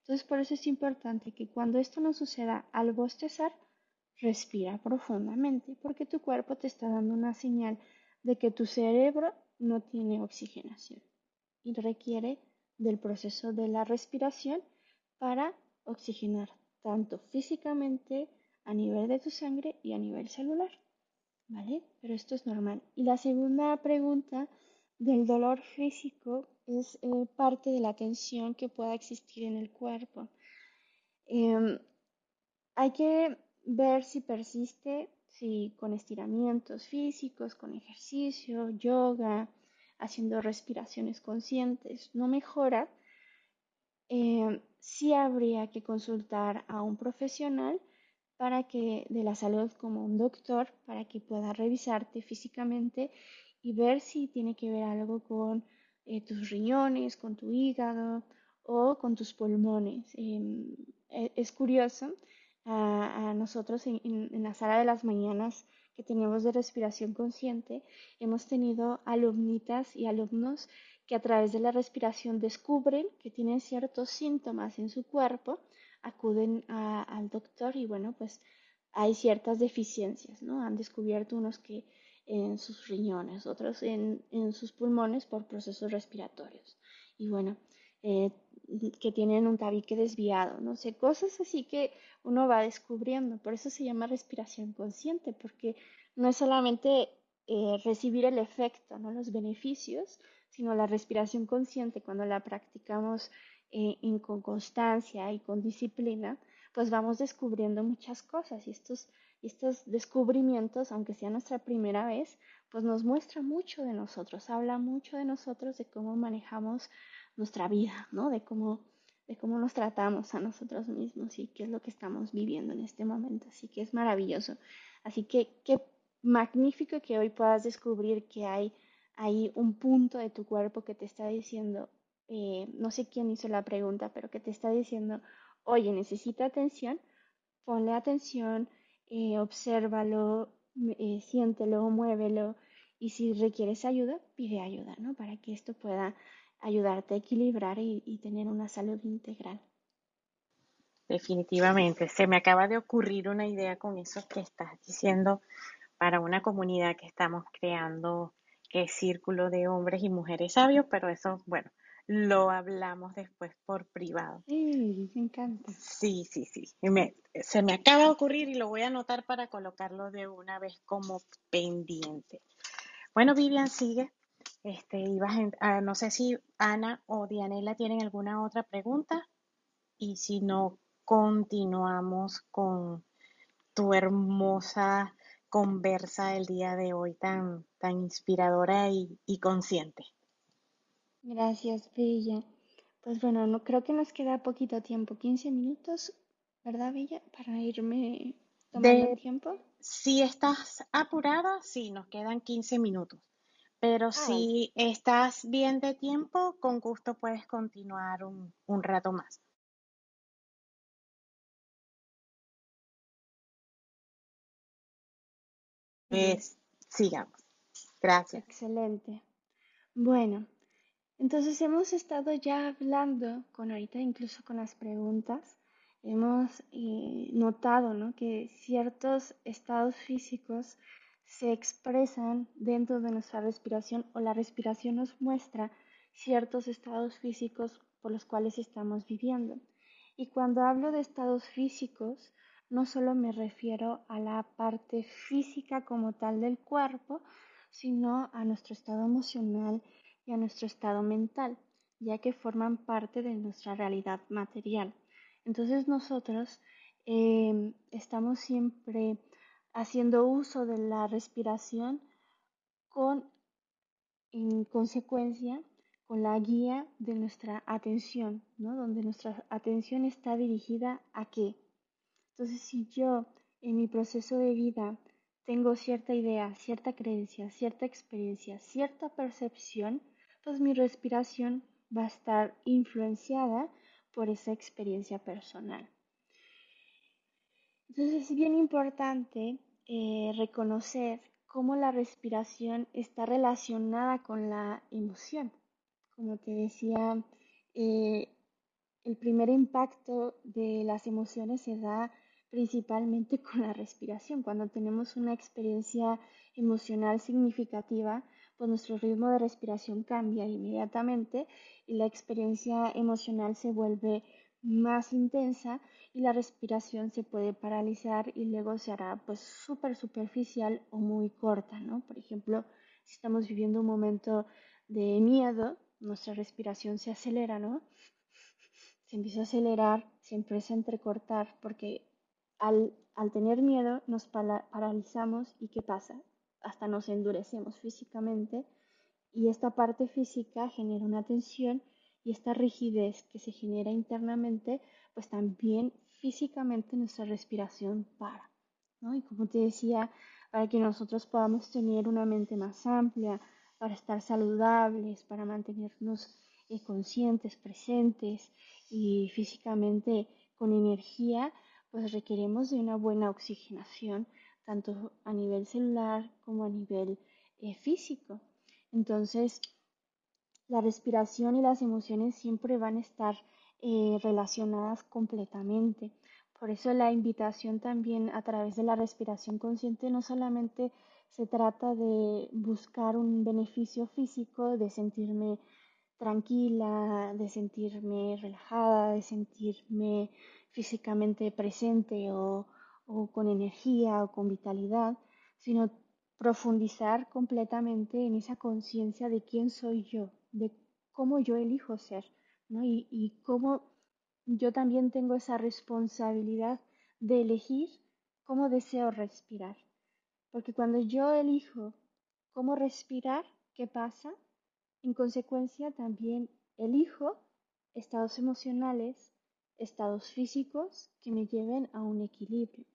Entonces, por eso es importante que cuando esto no suceda al bostezar, respira profundamente, porque tu cuerpo te está dando una señal de que tu cerebro no tiene oxigenación y requiere del proceso de la respiración para oxigenar tanto físicamente a nivel de tu sangre y a nivel celular. ¿Vale? Pero esto es normal. Y la segunda pregunta del dolor físico es eh, parte de la tensión que pueda existir en el cuerpo. Em, hay que ver si persiste, si con estiramientos físicos, con ejercicio, yoga, haciendo respiraciones conscientes no mejora, eh, sí habría que consultar a un profesional para que de la salud como un doctor para que pueda revisarte físicamente y ver si tiene que ver algo con eh, tus riñones, con tu hígado o con tus pulmones. Em, e, es curioso, a, nosotros en, en, la sala de las mañanas que tenemos de respiración consciente, hemos tenido alumnitas y alumnos que a través de la respiración descubren que tienen ciertos síntomas en su cuerpo, acuden al doctor y bueno, pues hay ciertas deficiencias, ¿no? Han descubierto unos que en sus riñones, otros en, en sus pulmones por procesos respiratorios. Y bueno, eh, que tienen un tabique desviado, no sé, cosas así que uno va descubriendo. Por eso se llama respiración consciente, porque no es solamente eh, recibir el efecto, ¿no? los beneficios, sino la respiración consciente cuando la practicamos eh, con constancia y con disciplina, pues vamos descubriendo muchas cosas y estos, estos descubrimientos, aunque sea nuestra primera vez, pues nos muestra mucho de nosotros, habla mucho de nosotros, de cómo manejamos nuestra vida, ¿no? De cómo, de cómo nos tratamos a nosotros mismos y qué es lo que estamos viviendo en este momento. Así que es maravilloso. Así que qué magnífico que hoy puedas descubrir que hay ahí un punto de tu cuerpo que te está diciendo, eh, no sé quién hizo la pregunta, pero que te está diciendo, oye, necesita atención, ponle atención, eh, obsérvalo, eh, siéntelo, muévelo y si requieres ayuda, pide ayuda, ¿no? Para que esto pueda ayudarte a equilibrar y tener una salud integral.
Definitivamente, se me acaba de ocurrir una idea con eso que estás diciendo para una comunidad que estamos creando, que es Círculo de Hombres y Mujeres Sabios, pero eso, bueno, lo hablamos después por privado.
Sí, me encanta.
Sí, sí, sí. se me acaba de ocurrir y lo voy a anotar para colocarlo de una vez como pendiente. Bueno, Vivian, sigue. Este, ibas a, no sé si Ana o Dianela tienen alguna otra pregunta y si no, continuamos con tu hermosa conversa del día de hoy tan, tan inspiradora y, consciente.
Gracias, Bella. Pues bueno, no, creo que nos queda poquito tiempo, 15 minutos, ¿verdad, Bella? Para irme tomando tiempo.
Si estás apurada, sí, nos quedan 15 minutos. Pero ah, si estás bien de tiempo, con gusto puedes continuar un, un rato más. Pues sigamos. Gracias.
Excelente. Bueno, entonces hemos estado ya hablando con ahorita, incluso con las preguntas, hemos eh, notado ¿no? que ciertos estados físicos se expresan dentro de nuestra respiración o la respiración nos muestra ciertos estados físicos por los cuales estamos viviendo. Y cuando hablo de estados físicos, no solo me refiero a la parte física como tal del cuerpo, sino a nuestro estado emocional y a nuestro estado mental, ya que forman parte de nuestra realidad material. Entonces nosotros em, estamos siempre haciendo uso de la respiración con, en consecuencia, con la guía de nuestra atención, ¿no? donde nuestra atención está dirigida a qué? Entonces, si yo en mi proceso de vida tengo cierta idea, cierta creencia, cierta experiencia, cierta percepción, pues mi respiración va a estar influenciada por esa experiencia personal. Entonces es bien importante eh, reconocer cómo la respiración está relacionada con la emoción. Como te decía, eh, el primer impacto de las emociones se da principalmente con la respiración. Cuando tenemos una experiencia emocional significativa, pues nuestro ritmo de respiración cambia inmediatamente y la experiencia emocional se vuelve más intensa y la respiración se puede paralizar y luego se pues súper superficial o muy corta, ¿no? Por ejemplo, si estamos viviendo un momento de miedo, nuestra respiración se acelera, ¿no? Se empieza a acelerar, se empieza a entrecortar porque al, tener miedo nos paralizamos y ¿qué pasa? Hasta nos endurecemos físicamente y esta parte física genera una tensión y esta rigidez que se genera internamente, pues también físicamente nuestra respiración para. ¿no? Y como te decía, para que nosotros podamos tener una mente más amplia, para estar saludables, para mantenernos eh, conscientes, presentes y físicamente con energía, pues requerimos de una buena oxigenación, tanto a nivel celular como a nivel eh, físico. Entonces, la respiración y las emociones siempre van a estar eh, relacionadas completamente. Por eso la invitación también a través de la respiración consciente no solamente se trata de buscar un beneficio físico, de sentirme tranquila, de sentirme relajada, de sentirme físicamente presente o, con energía o con vitalidad, sino profundizar completamente en esa conciencia de quién soy yo, de cómo yo elijo ser, y, y cómo yo también tengo esa responsabilidad de elegir cómo deseo respirar. Porque cuando yo elijo cómo respirar, ¿qué pasa? En consecuencia, también elijo estados emocionales estados físicos que me lleven a un equilibrio.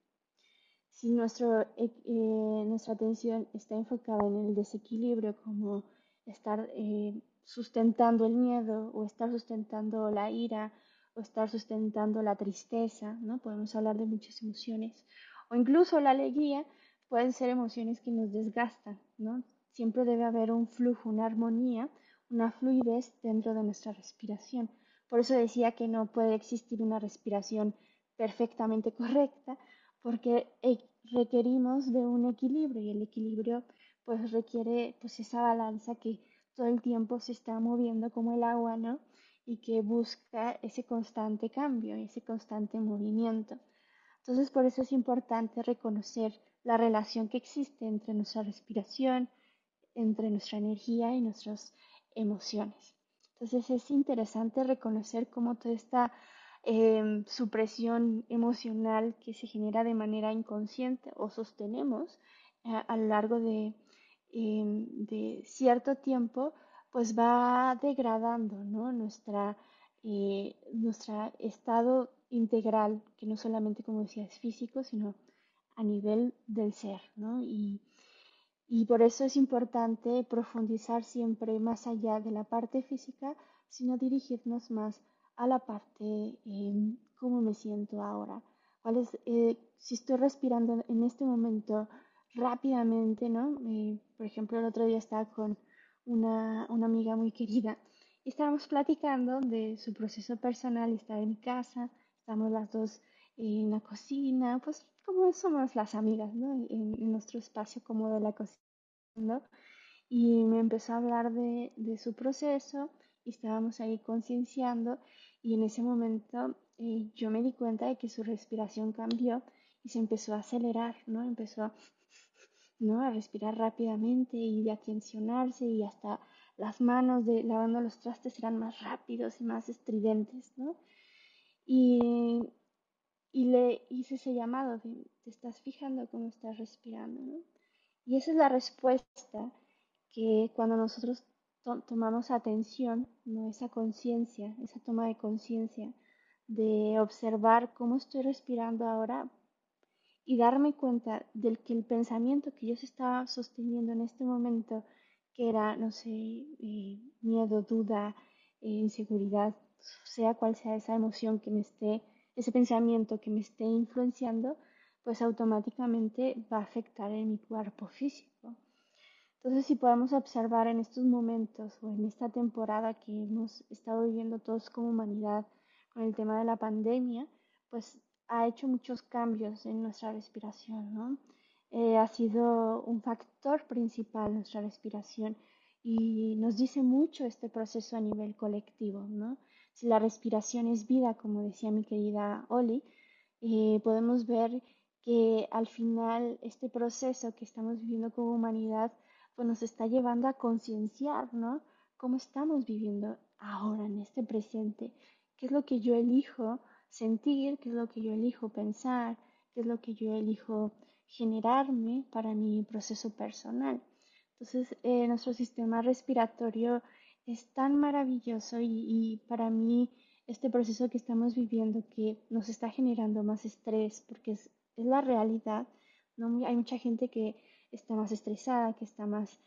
Si nuestro, eh, eh, nuestra atención está enfocada en el desequilibrio, como estar eh, sustentando el miedo o estar sustentando la ira o estar sustentando la tristeza, ¿no? Podemos hablar de muchas emociones. O incluso la alegría pueden ser emociones que nos desgastan, ¿no? Siempre debe haber un flujo, una armonía, una fluidez dentro de nuestra respiración. Por eso decía que no puede existir una respiración perfectamente correcta, porque e, requerimos de un equilibrio y el equilibrio pues requiere pues esa balanza que todo el tiempo se está moviendo como el agua, ¿no? Y que busca ese constante cambio, ese constante movimiento. Entonces, por eso es importante reconocer la relación que existe entre nuestra respiración, entre nuestra energía y nuestras emociones. Entonces, es interesante reconocer cómo toda esta em, supresión emocional que se genera de manera inconsciente o sostenemos eh, a lo largo de Em, cierto tiempo, pues va degradando ¿no? nuestra, eh, nuestro estado integral, que no solamente, como decía, es físico, sino a nivel del ser. y por eso es importante profundizar siempre más allá de la parte física, sino dirigirnos más a la parte, eh, cómo me siento ahora. ¿Cuál eh, si estoy respirando en este momento rápidamente, ¿no? Eh, por ejemplo, el otro día estaba con una, una, amiga muy querida y estábamos platicando de su proceso personal, estaba en casa, estamos las dos en la cocina, pues como somos las amigas, ¿no? En, nuestro espacio como de la cocina. Y me empezó a hablar de, de su proceso y estábamos ahí concienciando y en ese momento eh, yo me di cuenta de que su respiración cambió y se empezó a acelerar, ¿no? Empezó a ¿no? A respirar rápidamente y de atencionarse y hasta las manos de lavando los trastes eran más rápidos y más estridentes, ¿no? Y, y le hice ese llamado de, te estás fijando cómo estás respirando, ¿no? Y esa es la respuesta que cuando nosotros tomamos atención, ¿no? Esa conciencia, esa toma de conciencia de observar cómo estoy respirando ahora, y darme cuenta del que el pensamiento que yo se estaba sosteniendo en este momento, que era, no sé, eh, miedo, duda, eh, inseguridad, sea cual sea esa emoción que me esté, ese pensamiento que me esté influenciando, pues automáticamente va a afectar en mi cuerpo físico. Entonces, si podemos observar en estos momentos o en esta temporada que hemos estado viviendo todos como humanidad con el tema de la pandemia, pues ha hecho muchos cambios en nuestra respiración, ¿no? Eh, ha sido un factor principal nuestra respiración y nos dice mucho este proceso a nivel colectivo, ¿no? Si la respiración es vida, como decía mi querida Oli, eh, podemos ver que al final este proceso que estamos viviendo como humanidad pues nos está llevando a concienciar, ¿no? Cómo estamos viviendo ahora en este presente, qué es lo que yo elijo sentir, qué es lo que yo elijo pensar, qué es lo que yo elijo generarme para mi proceso personal. Entonces, eh, nuestro sistema respiratorio es tan maravilloso y, para mí este proceso que estamos viviendo que nos está generando más estrés, porque es, la realidad, ¿no? hay mucha gente que está más estresada, que está más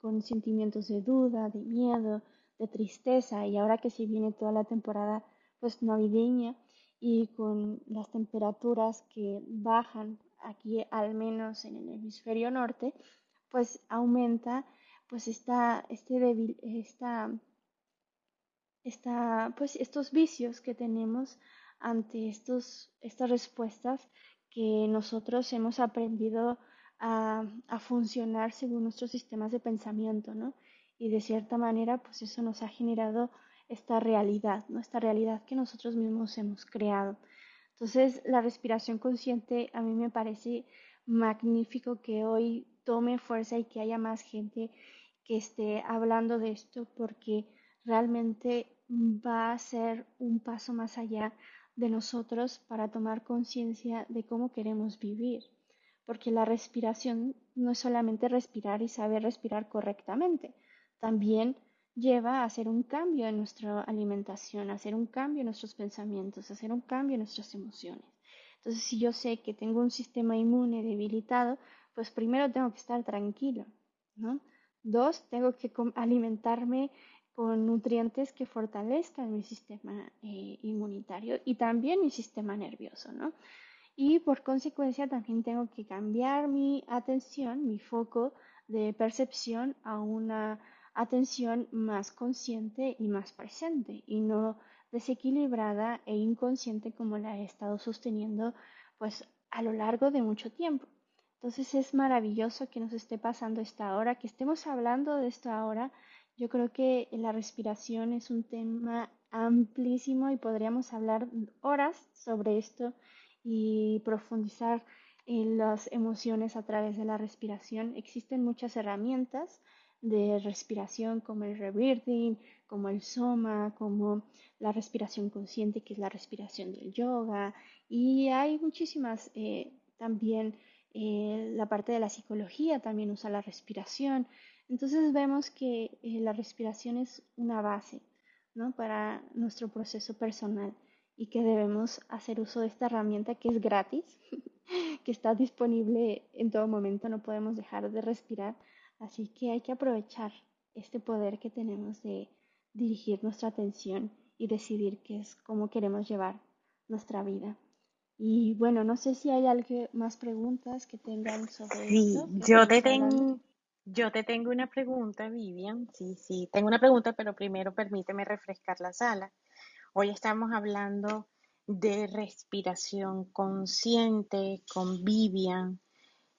con sentimientos de duda, de miedo, de tristeza, y ahora que se viene toda la temporada pues navideña y con las temperaturas que bajan aquí al menos en el hemisferio norte, pues aumenta pues esta, este débil, esta, esta, pues estos vicios que tenemos ante estos, estas respuestas que nosotros hemos aprendido a, funcionar según nuestros sistemas de pensamiento, ¿no? Y de cierta manera, pues eso nos ha generado esta realidad, ¿no? esta realidad que nosotros mismos hemos creado. Entonces, la respiración consciente a mí me parece magnífico que hoy tome fuerza y que haya más gente que esté hablando de esto porque realmente va a ser un paso más allá de nosotros para tomar conciencia de cómo queremos vivir. Porque la respiración no es solamente respirar y saber respirar correctamente, también lleva a hacer un cambio en nuestra alimentación, a hacer un cambio en nuestros pensamientos, a hacer un cambio en nuestras emociones. Entonces, si yo sé que tengo un sistema inmune debilitado, pues primero tengo que estar tranquilo, ¿no? Dos, tengo que alimentarme con nutrientes que fortalezcan mi sistema eh, inmunitario y también mi sistema nervioso, ¿no? Y por consecuencia también tengo que cambiar mi atención, mi foco de percepción a una atención más consciente y más presente y no desequilibrada e inconsciente como la he estado sosteniendo pues a lo largo de mucho tiempo. Entonces es maravilloso que nos esté pasando esta hora, que estemos hablando de esto ahora. Yo creo que la respiración es un tema amplísimo y podríamos hablar horas sobre esto y profundizar en las emociones a través de la respiración. Existen muchas herramientas de respiración como el rebirthing, como el soma, como la respiración consciente, que es la respiración del yoga, y hay muchísimas eh, también eh, la parte de la psicología también usa la respiración. Entonces vemos que eh, la respiración es una base ¿no? para nuestro proceso personal y que debemos hacer uso de esta herramienta que es gratis, (laughs) que está disponible en todo momento, no podemos dejar de respirar, así que hay que aprovechar este poder que tenemos de dirigir nuestra atención y decidir qué es cómo queremos llevar nuestra vida. Y bueno, no sé si hay algo más preguntas que tengan sobre
Sí,
esto
yo te tengo, yo te tengo una pregunta, Vivian. Sí, sí, tengo una pregunta, pero primero permíteme refrescar la sala. Hoy estamos hablando de respiración consciente con Vivian,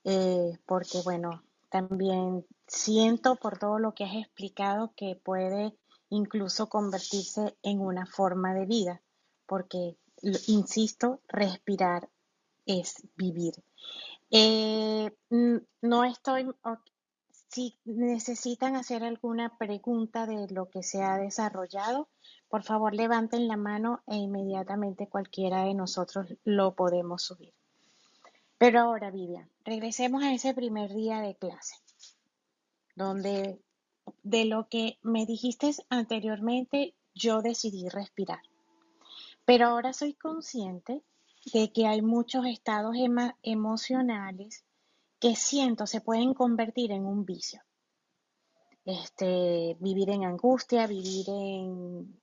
eh, porque bueno, también siento por todo lo que has explicado que puede incluso convertirse en una forma de vida, porque, insisto, respirar es vivir. Eh, no estoy, si necesitan hacer alguna pregunta de lo que se ha desarrollado, por favor levanten la mano e inmediatamente cualquiera de nosotros lo podemos subir. Pero ahora, Vivian, regresemos a ese primer día de clase, donde de lo que me dijiste anteriormente, yo decidí respirar. Pero ahora soy consciente de que hay muchos estados emocionales que siento se pueden convertir en un vicio. Este, vivir en angustia, vivir en,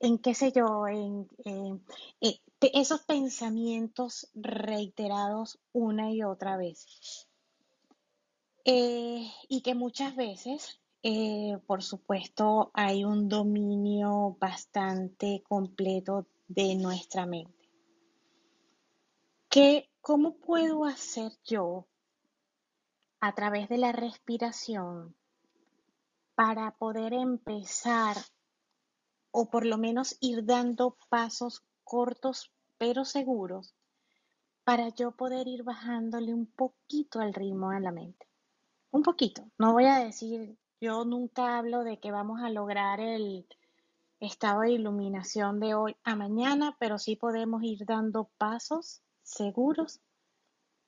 en qué sé yo, en, eh, pe- esos pensamientos reiterados una y otra vez. Eh, y que muchas veces, eh, por supuesto, hay un dominio bastante completo de nuestra mente. ¿Qué, cómo puedo hacer yo a través de la respiración para poder empezar o por lo menos ir dando pasos cortos pero seguros para yo poder ir bajándole un poquito al ritmo a la mente? Un poquito. No voy a decir, yo nunca hablo de que vamos a lograr el estado de iluminación de hoy a mañana, pero sí podemos ir dando pasos seguros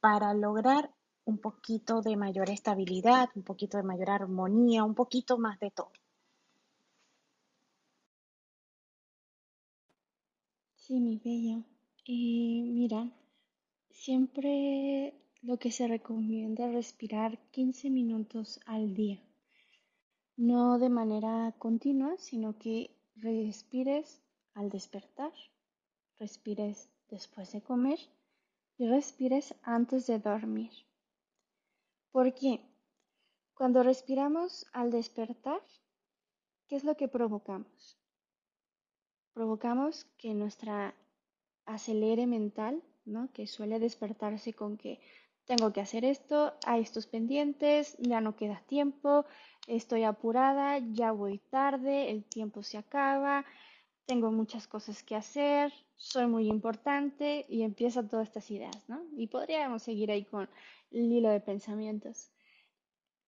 para lograr un poquito de mayor estabilidad, un poquito de mayor armonía, un poquito más de todo.
Sí, mi bella. Y mira, siempre lo que se recomienda es respirar 15 minutos al día. No de manera continua, sino que respires al despertar, respires después de comer y respires antes de dormir. ¿Por qué? Cuando respiramos al despertar, ¿qué es lo que provocamos? Provocamos que nuestra acelere mental, ¿no? Que suele despertarse con que tengo que hacer esto, hay estos pendientes, ya no queda tiempo, estoy apurada, ya voy tarde, el tiempo se acaba, tengo muchas cosas que hacer, soy muy importante y empiezan todas estas ideas, ¿no? Y podríamos seguir ahí con el hilo de pensamientos.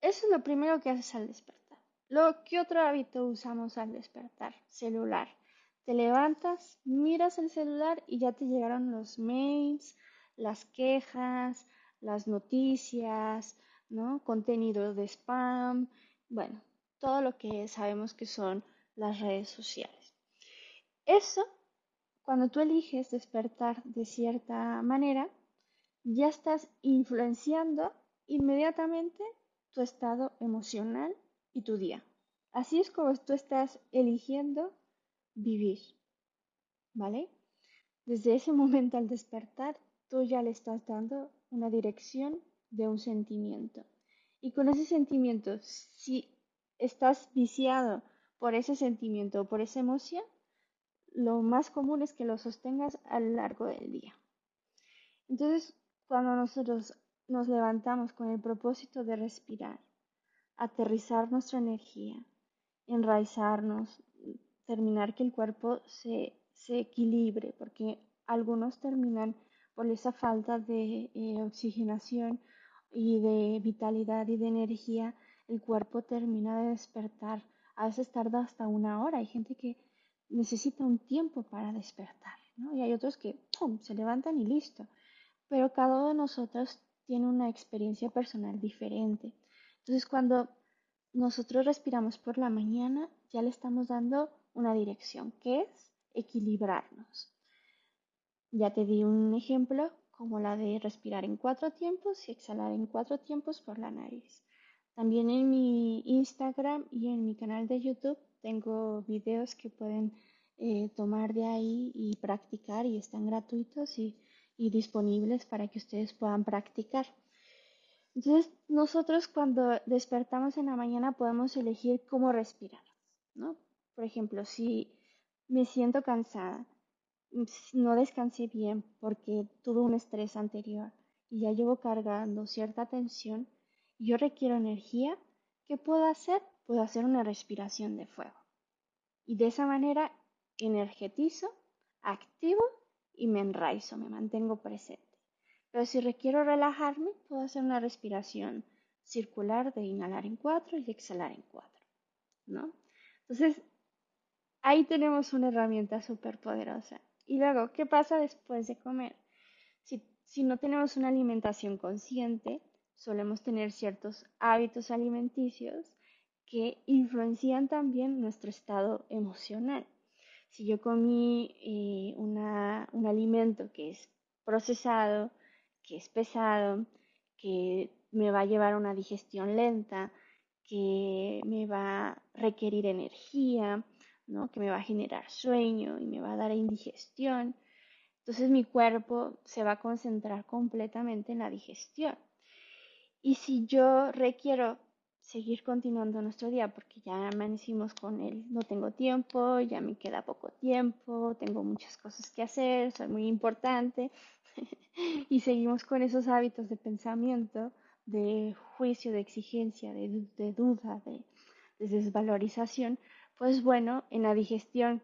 Eso es lo primero que haces al despertar. Luego, ¿qué otro hábito usamos al despertar? Celular. Te levantas, miras el celular y ya te llegaron los mails, las quejas, las noticias, ¿no? Contenido de spam, bueno, todo lo que sabemos que son las redes sociales. Eso, cuando tú eliges despertar de cierta manera, ya estás influenciando inmediatamente tu estado emocional y tu día. Así es como tú estás eligiendo vivir, ¿vale? Desde ese momento al despertar, tú ya le estás dando una dirección de un sentimiento. Y con ese sentimiento, si estás viciado por ese sentimiento o por esa emoción, lo más común es que lo sostengas a lo largo del día. Entonces, cuando nosotros nos levantamos con el propósito de respirar, aterrizar nuestra energía, enraizarnos, terminar que el cuerpo se, se equilibre, porque algunos terminan por esa falta de eh, oxigenación y de vitalidad y de energía, el cuerpo termina de despertar. A veces tarda hasta una hora. Hay gente que necesita un tiempo para despertar, ¿no? Y hay otros que ¡pum! se levantan y listo. Pero cada uno de nosotros tiene una experiencia personal diferente. Entonces, cuando nosotros respiramos por la mañana, ya le estamos dando una dirección, que es equilibrarnos. Ya te di un ejemplo como la de respirar en cuatro tiempos y exhalar en cuatro tiempos por la nariz. También en mi Instagram y en mi canal de YouTube tengo videos que pueden eh, tomar de ahí y practicar y están gratuitos y, y disponibles para que ustedes puedan practicar. Entonces, nosotros cuando despertamos en la mañana podemos elegir cómo respirar, ¿no? Por ejemplo, si me siento cansada, no descansé bien porque tuve un estrés anterior y ya llevo cargando cierta tensión y yo requiero energía, ¿qué puedo hacer? Puedo hacer una respiración de fuego. Y de esa manera energetizo, activo y me enraizo, me mantengo presente. Pero si requiero relajarme, puedo hacer una respiración circular de inhalar en cuatro y exhalar en cuatro, ¿no? Entonces, ahí tenemos una herramienta súper poderosa. Y luego, ¿qué pasa después de comer? Si, no tenemos una alimentación consciente, solemos tener ciertos hábitos alimenticios que influencian también nuestro estado emocional. Si yo comí eh, un alimento que es procesado, que es pesado, que me va a llevar a una digestión lenta, que me va a requerir energía, que me va a generar sueño y me va a dar indigestión. Entonces mi cuerpo se va a concentrar completamente en la digestión. Y si yo requiero seguir continuando nuestro día porque ya amanecimos con él, no tengo tiempo, ya me queda poco tiempo, tengo muchas cosas que hacer, soy muy importante, (laughs) y seguimos con esos hábitos de pensamiento, de juicio, de exigencia, de, duda, de, desvalorización, pues bueno, en la digestión,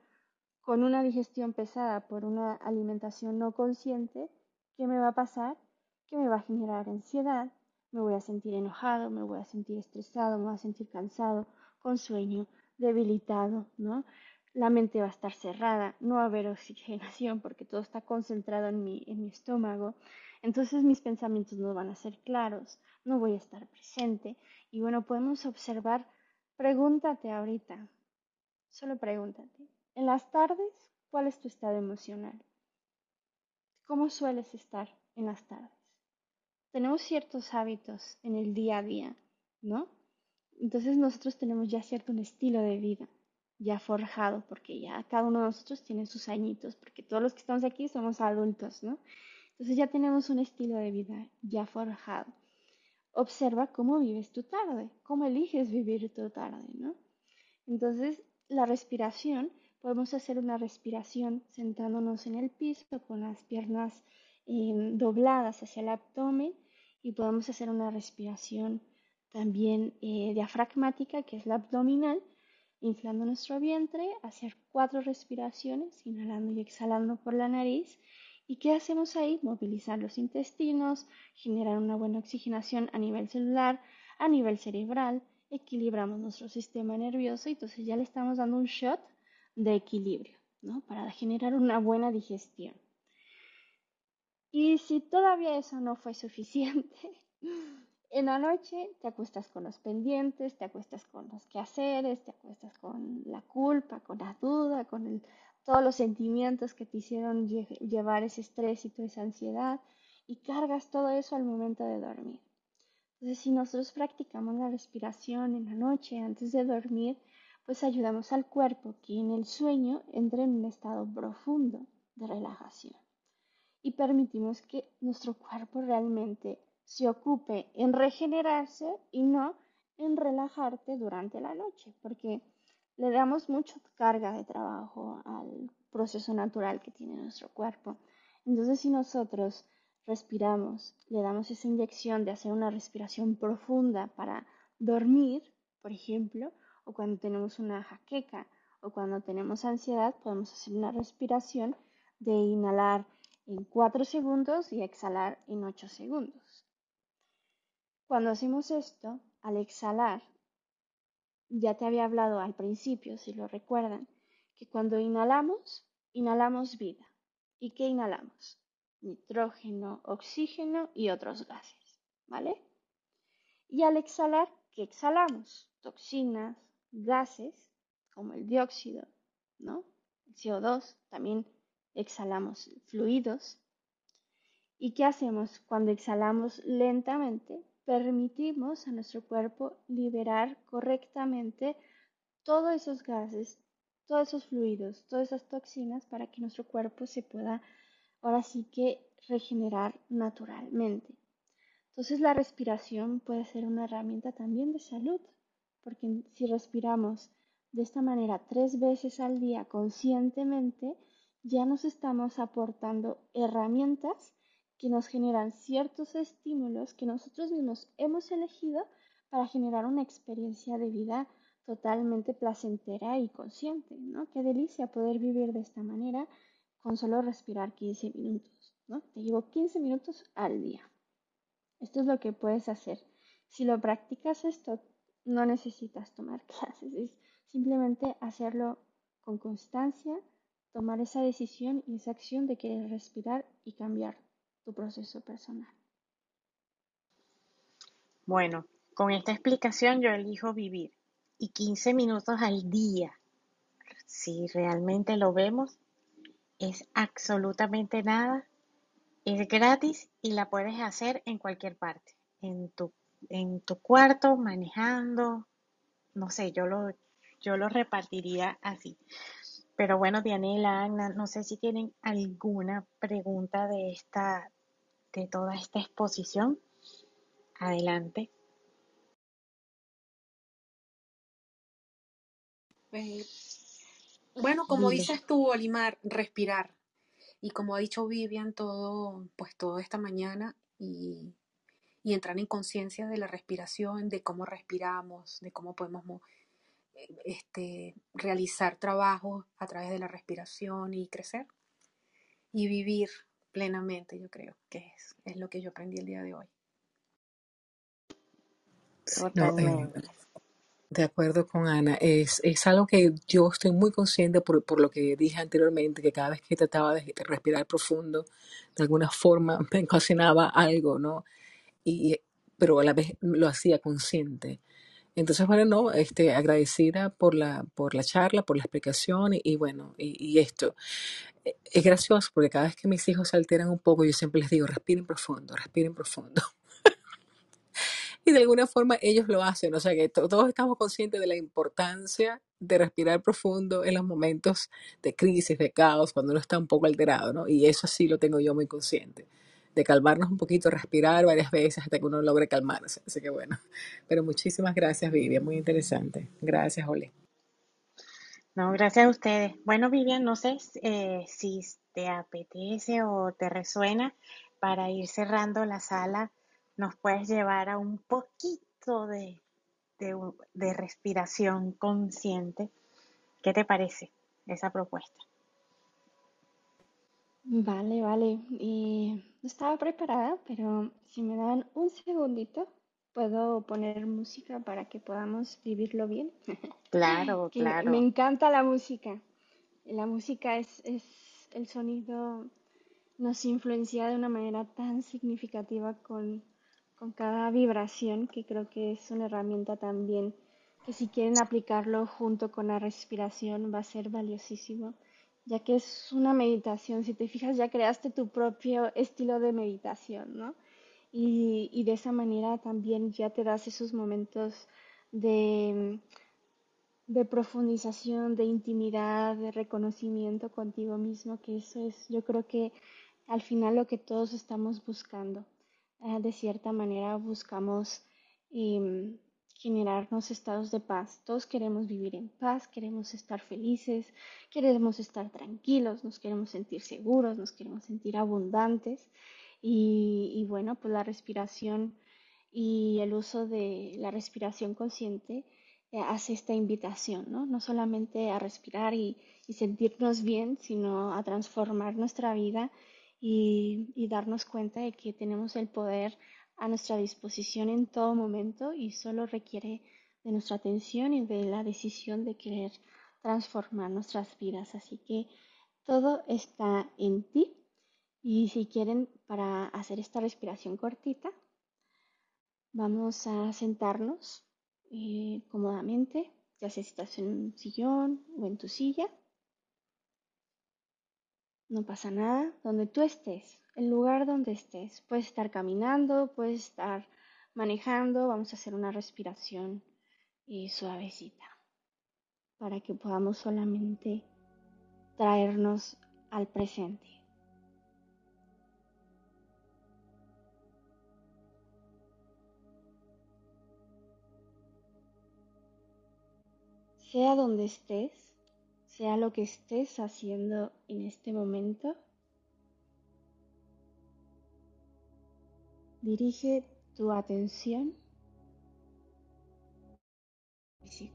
con una digestión pesada por una alimentación no consciente, ¿qué me va a pasar? Que me va a generar ansiedad, me voy a sentir enojado, me voy a sentir estresado, me voy a sentir cansado, con sueño, debilitado, ¿no? la mente va a estar cerrada, no va a haber oxigenación porque todo está concentrado en mi, en mi estómago. Entonces mis pensamientos no van a ser claros, no voy a estar presente. Y bueno, podemos observar, pregúntate ahorita, solo pregúntate, en las tardes, ¿cuál es tu estado emocional? ¿Cómo sueles estar en las tardes? Tenemos ciertos hábitos en el día a día, ¿no? Entonces nosotros tenemos ya cierto un estilo de vida ya forjado, porque ya cada uno de nosotros tiene sus añitos, porque todos los que estamos aquí somos adultos, ¿no? Entonces ya tenemos un estilo de vida ya forjado. Observa cómo vives tu tarde, cómo eliges vivir tu tarde, ¿no? Entonces, la respiración, podemos hacer una respiración sentándonos en el piso con las piernas em, dobladas hacia el abdomen y podemos hacer una respiración también eh, diafragmática, que es la abdominal, inflando nuestro vientre, hacer cuatro respiraciones, inhalando y exhalando por la nariz. ¿Y qué hacemos ahí? Movilizar los intestinos, generar una buena oxigenación a nivel celular, a nivel cerebral, equilibramos nuestro sistema nervioso y entonces ya le estamos dando un shot de equilibrio, ¿no? Para generar una buena digestión. Y si todavía eso no fue suficiente, (laughs) en la noche te acuestas con los pendientes, te acuestas con los quehaceres, te acuestas con la culpa, con la duda, con todos los sentimientos que te hicieron llevar ese estrés y toda esa ansiedad y cargas todo eso al momento de dormir. Entonces, si nosotros practicamos la respiración en la noche antes de dormir, pues ayudamos al cuerpo que en el sueño entre en un estado profundo de relajación y permitimos que nuestro cuerpo realmente se ocupe en regenerarse y no en relajarte durante la noche, porque le damos mucha carga de trabajo al proceso natural que tiene nuestro cuerpo. Entonces, si nosotros respiramos, le damos esa inyección de hacer una respiración profunda para dormir, por ejemplo, o cuando tenemos una jaqueca o cuando tenemos ansiedad, podemos hacer una respiración de inhalar en 4 segundos y exhalar en 8 segundos. Cuando hacemos esto, al exhalar, ya te había hablado al principio, si lo recuerdan, que cuando inhalamos, inhalamos vida. ¿Y qué inhalamos? Nitrógeno, oxígeno y otros gases, ¿vale? Y al exhalar, ¿qué exhalamos? Toxinas, gases como el dióxido, ¿no? El CO2, también exhalamos fluidos. ¿Y qué hacemos cuando exhalamos lentamente? Permitimos a nuestro cuerpo liberar correctamente todos esos gases, todos esos fluidos, todas esas toxinas para que nuestro cuerpo se pueda ahora sí que regenerar naturalmente. Entonces la respiración puede ser una herramienta también de salud porque si respiramos de esta manera tres veces al día conscientemente, ya nos estamos aportando herramientas que nos generan ciertos estímulos que nosotros mismos hemos elegido para generar una experiencia de vida totalmente placentera y consciente, ¿no? Qué delicia poder vivir de esta manera con solo respirar 15 minutos, ¿no? Te llevo 15 minutos al día. Esto es lo que puedes hacer. Si lo practicas esto no necesitas tomar (laughs) clases, es simplemente hacerlo con constancia, tomar esa decisión y esa acción de querer respirar y cambiar tu proceso personal.
Bueno, con esta explicación yo elijo vivir y 15 minutos al día, si realmente lo vemos, es absolutamente nada, es gratis y la puedes hacer en cualquier parte, en tu en tu cuarto manejando, no sé, yo lo, yo lo repartiría así. Pero bueno, Dianela, Ana, no sé si tienen alguna pregunta de esta, de toda esta exposición. Adelante.
Eh, bueno, como dices tú, Olimar, respirar. Y como ha dicho Vivian todo, pues todo esta mañana, y y entrar en conciencia de la respiración, de cómo respiramos, de cómo podemos eh, este, realizar trabajo a través de la respiración y crecer y vivir plenamente, yo creo que es, es lo que yo aprendí el día de hoy.
Eh, de acuerdo con Ana, es, es, algo que yo estoy muy consciente por, por, lo que dije anteriormente, que cada vez que trataba de respirar profundo, de alguna forma (laughs) me ocasionaba algo, ¿no? y, pero a la vez lo hacía consciente. Entonces, bueno, no, este, agradecida por la, por la charla, por la explicación y, bueno, y, esto. E, es gracioso porque cada vez que mis hijos se alteran un poco, yo siempre les digo, respiren profundo, respiren profundo. Y de alguna forma ellos lo hacen, o sea que todos estamos conscientes de la importancia de respirar profundo en los momentos de crisis, de caos, cuando uno está un poco alterado, ¿no? Y eso sí lo tengo yo muy consciente de calmarnos un poquito, respirar varias veces hasta que uno logre calmarse. Así que bueno, (laughs) pero muchísimas gracias Vivian, muy interesante. Gracias, Ole.
No, gracias a ustedes. Bueno, Vivian, no sé eh, si te apetece o te resuena para ir cerrando la sala, nos puedes llevar a un poquito de, de respiración consciente. ¿Qué te parece esa propuesta?
Vale, vale. Y no estaba preparada, pero si me dan un segundito, puedo poner música para que podamos vivirlo bien. (laughs)
Claro, claro.
Me encanta la música. La música es, es el sonido, nos influencia de una manera tan significativa con, con cada vibración que creo que es una herramienta también que si quieren aplicarlo junto con la respiración va a ser valiosísimo ya que es una meditación. Si te fijas, ya creaste tu propio estilo de meditación, ¿no? Y, de esa manera también ya te das esos momentos de, de profundización, de intimidad, de reconocimiento contigo mismo, que eso es, yo creo que al final lo que todos estamos buscando. Eh, de cierta manera buscamos em, generarnos estados de paz. Todos queremos vivir en paz, queremos estar felices, queremos estar tranquilos, nos queremos sentir seguros, nos queremos sentir abundantes. Y, y bueno, pues la respiración y el uso de la respiración consciente eh, hace esta invitación, ¿no? No solamente a respirar y, sentirnos bien, sino a transformar nuestra vida y, darnos cuenta de que tenemos el poder a nuestra disposición en todo momento y solo requiere de nuestra atención y de la decisión de querer transformar nuestras vidas. Así que todo está en ti y si quieren para hacer esta respiración cortita, vamos a sentarnos eh, cómodamente, ya sea si estás en un sillón o en tu silla. No pasa nada, donde tú estés, el lugar donde estés. Puedes estar caminando, puedes estar manejando. Vamos a hacer una respiración eh, suavecita para que podamos solamente traernos al presente. Sea donde estés, sea lo que estés haciendo en este momento, dirige tu atención físico.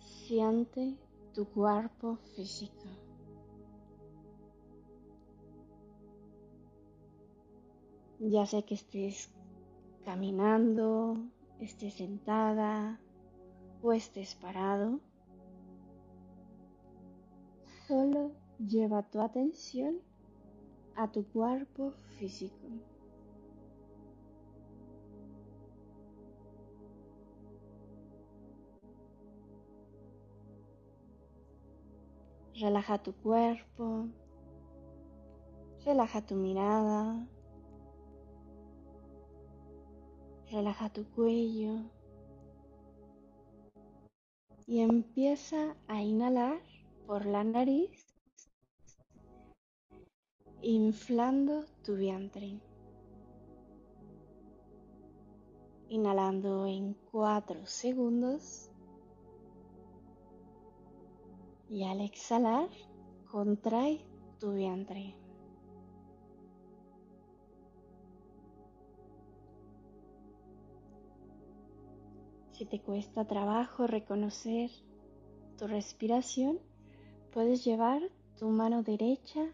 Siente tu cuerpo físico. ya sé que estés caminando, estés sentada o estés parado, solo lleva tu atención a tu cuerpo físico. Relaja tu cuerpo, relaja tu mirada, Relaja tu cuello y empieza a inhalar por la nariz, inflando tu vientre. Inhalando en 4 segundos y al exhalar contrae tu vientre. Si te cuesta trabajo reconocer tu respiración, puedes llevar tu mano derecha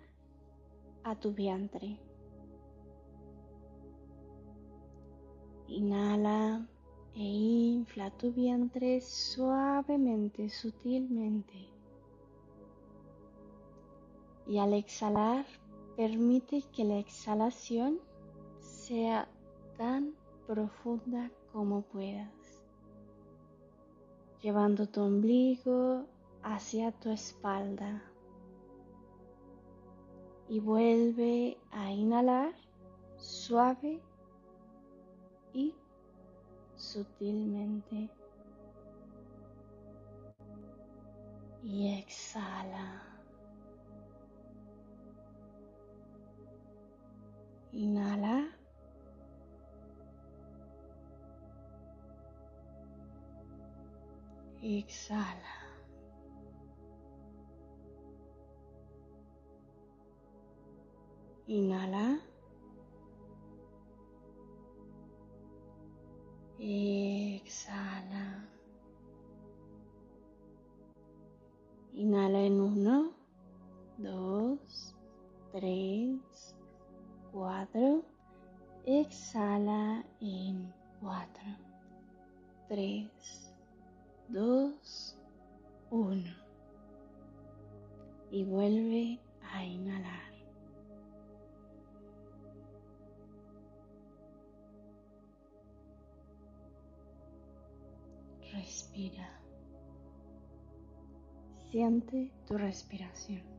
a tu vientre. Inhala e infla tu vientre suavemente, sutilmente. Y al exhalar, permite que la exhalación sea tan profunda como puedas llevando tu ombligo hacia tu espalda. Y vuelve a inhalar suave y sutilmente. Y exhala. Inhala. Exhala. Inhala. Exhala. Inhala en uno, dos, tres, cuatro. Exhala en cuatro, tres, 2, 1. Y vuelve a inhalar. Respira. Siente tu respiración.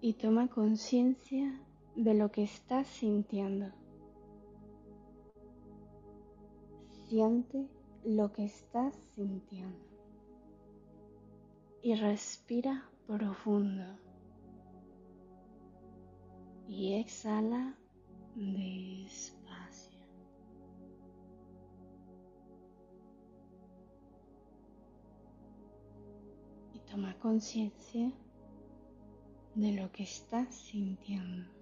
y toma conciencia de lo que estás sintiendo. Siente lo que estás sintiendo y respira profundo y exhala despacio. Y toma conciencia de lo que estás sintiendo.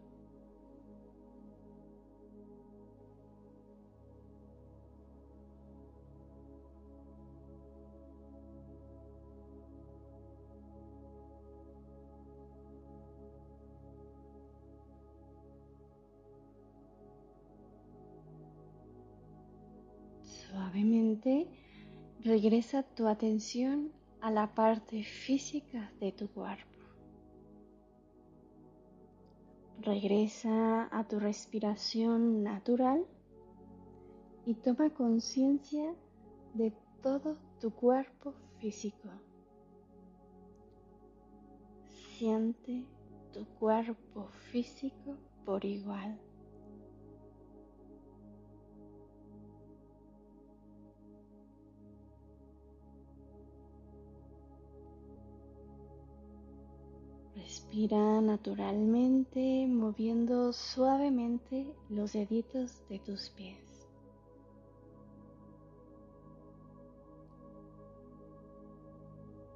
Regresa tu atención a la parte física de tu cuerpo. Regresa a tu respiración natural y toma conciencia de todo tu cuerpo físico. Siente tu cuerpo físico por igual. Respira naturalmente moviendo suavemente los deditos de tus pies.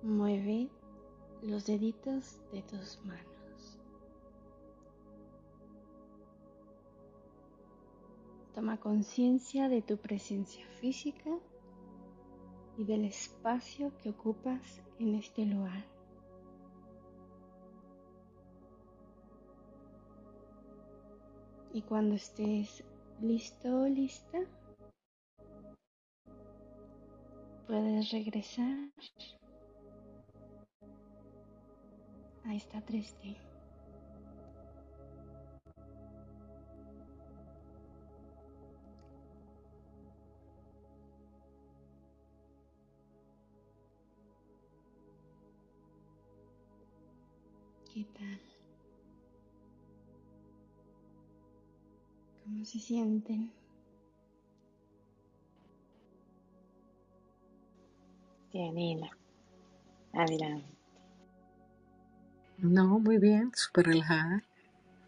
Mueve los deditos de tus manos. Toma conciencia de tu presencia física y del espacio que ocupas en este lugar. Y cuando estés listo o lista, puedes regresar a esta 3D. ¿Cómo se sienten?
Dianela, adelante.
No, muy bien, súper relajada.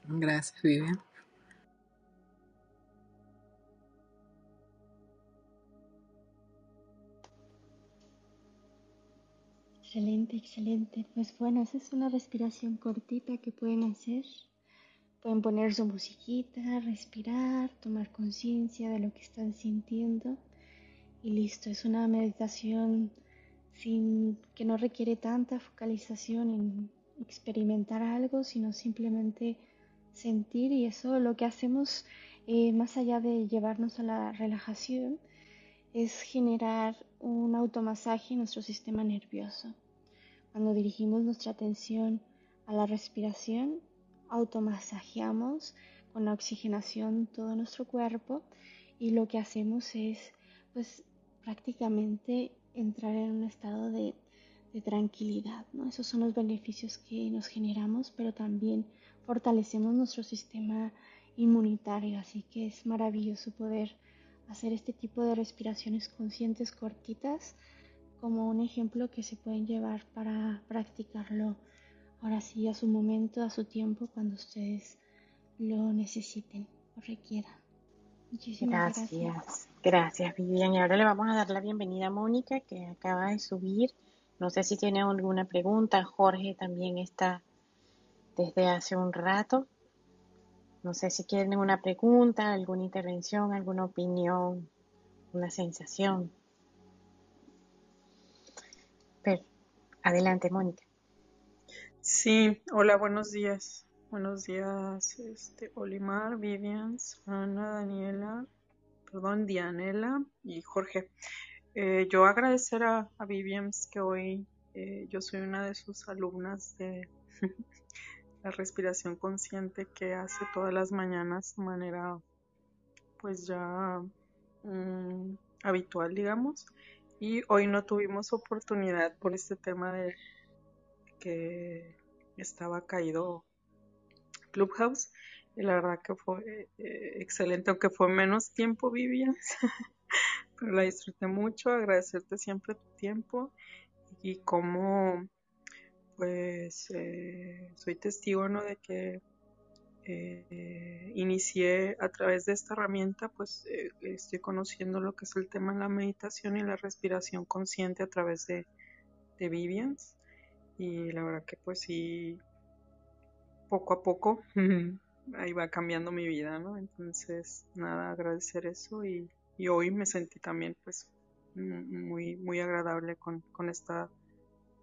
Gracias, Vivian.
Excelente, excelente. Pues bueno, esa es una respiración cortita que pueden hacer. Pueden poner su musiquita, respirar, tomar conciencia de lo que están sintiendo y listo. Es una meditación sin que no requiere tanta focalización en experimentar algo, sino simplemente sentir y eso lo que hacemos eh, más allá de llevarnos a la relajación es generar un automasaje en nuestro sistema nervioso. Cuando dirigimos nuestra atención a la respiración, automasajeamos con la oxigenación todo nuestro cuerpo y lo que hacemos es pues prácticamente entrar en un estado de, de tranquilidad, ¿no? Esos son los beneficios que nos generamos, pero también fortalecemos nuestro sistema inmunitario, así que es maravilloso poder hacer este tipo de respiraciones conscientes cortitas como un ejemplo que se pueden llevar para practicarlo ahora sí a su momento, a su tiempo, cuando ustedes lo necesiten o requieran. Muchísimas gracias.
Gracias, gracias Vivian. Y ahora le vamos a dar la bienvenida a Mónica que acaba de subir. No sé si tiene alguna pregunta. Jorge también está desde hace un rato. No sé si quieren una pregunta, alguna intervención, alguna opinión, una sensación. Pero, adelante, Mónica.
Sí, hola, buenos días. Buenos días, este, Olimar, Vivian, Ana, Daniela, perdón, Dianela y Jorge. Eh, yo agradecer a, a Vivian que hoy eh, yo soy una de sus alumnas de (laughs) la respiración consciente que hace todas las mañanas de manera pues ya mm, habitual, digamos. Y hoy no tuvimos oportunidad por este tema de que estaba caído Clubhouse. Y la verdad que fue eh, excelente, aunque fue menos tiempo, Vivian. (laughs) Pero la disfruté mucho, agradecerte siempre tu tiempo y cómo, pues, eh, soy testigo, ¿no? De que eh, inicié a través de esta herramienta, pues eh, estoy conociendo lo que es el tema de la meditación y la respiración consciente a través de, de Vivians. Y la verdad que pues sí, poco a poco (laughs) ahí va cambiando mi vida, ¿no? Entonces, nada, agradecer eso y, y hoy me sentí también pues muy, muy agradable con, con esta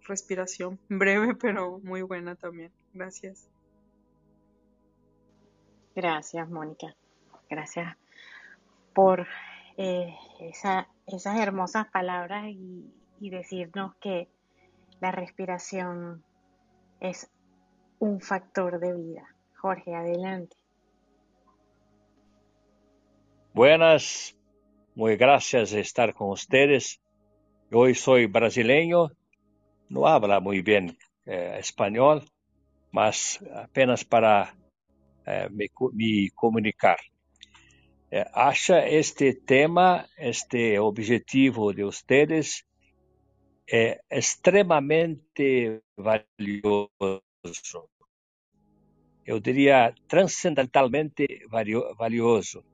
respiración (laughs) breve pero muy buena también. Gracias.
Gracias, Mónica. Gracias por eh, esa, esas hermosas palabras y, y decirnos que la respiración es un factor de vida. Jorge, adelante.
Buenas, muy gracias de estar con ustedes. Hoy soy brasileño, no habla muy bien eh, español, mas apenas para eh, me, comunicar. Eh, acha este tema, este objetivo de ustedes é extremamente valioso. Eu diria transcendentalmente valioso,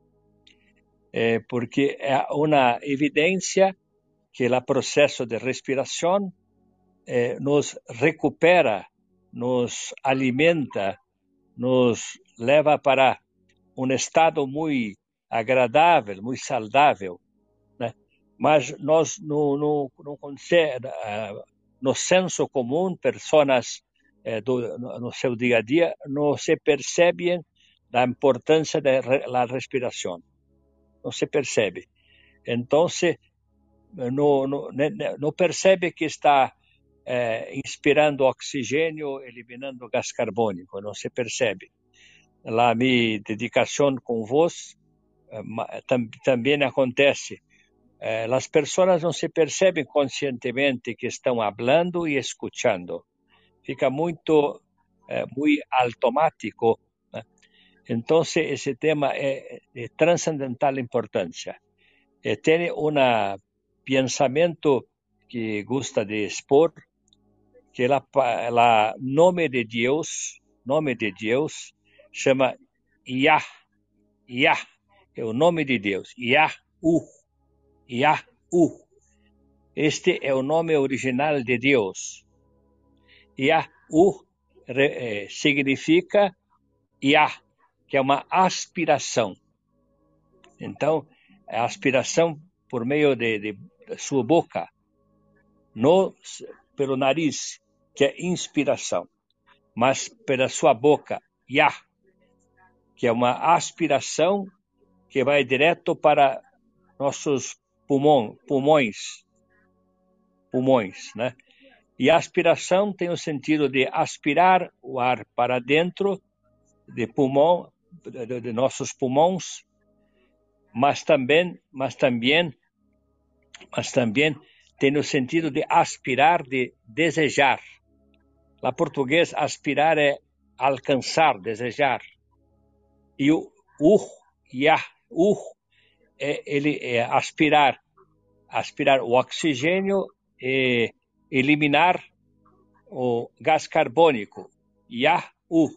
é, porque é uma evidência que o processo de respiração é, nos recupera, nos alimenta, nos leva para um estado muito agradável, muito saudável. Mas nós não, não, não consegue, no senso comum, pessoas eh, do, no seu dia a dia não se percebem da importância da respiração. Não se percebe. Então, não, não, não percebe que está eh, inspirando oxigênio, eliminando gás carbônico, não se percebe. A minha dedicação com vós eh, tam, também acontece. Eh, pessoas não se percebem conscientemente que estão hablando e escuchando. Fica muito, eh, automático. Então, esse tema é de transcendental importância. Eh, tiene un que gusta de expor, que el nome de Deus, nome de Deus chama Yah. Yah é o nome de Deus. Yah-U. Yahu. Este é o nome original de Deus. Yahu eh, significa Yah, que é uma aspiração. Então, a aspiração por meio de, de, de sua boca, não pelo nariz, que é inspiração, mas pela sua boca, Yah, que é uma aspiração que vai direto para nossos pulmão, pulmões, pulmões, né? E aspiração tem o sentido de aspirar o ar para dentro de pulmão, de, de nossos pulmões, mas também, mas também, mas também tem o sentido de aspirar, de desejar. Lá português, aspirar é alcançar, desejar. E o uh, yah, uh, é, ele é aspirar, aspirar o oxigênio e eliminar o gás carbônico, Yah, uh.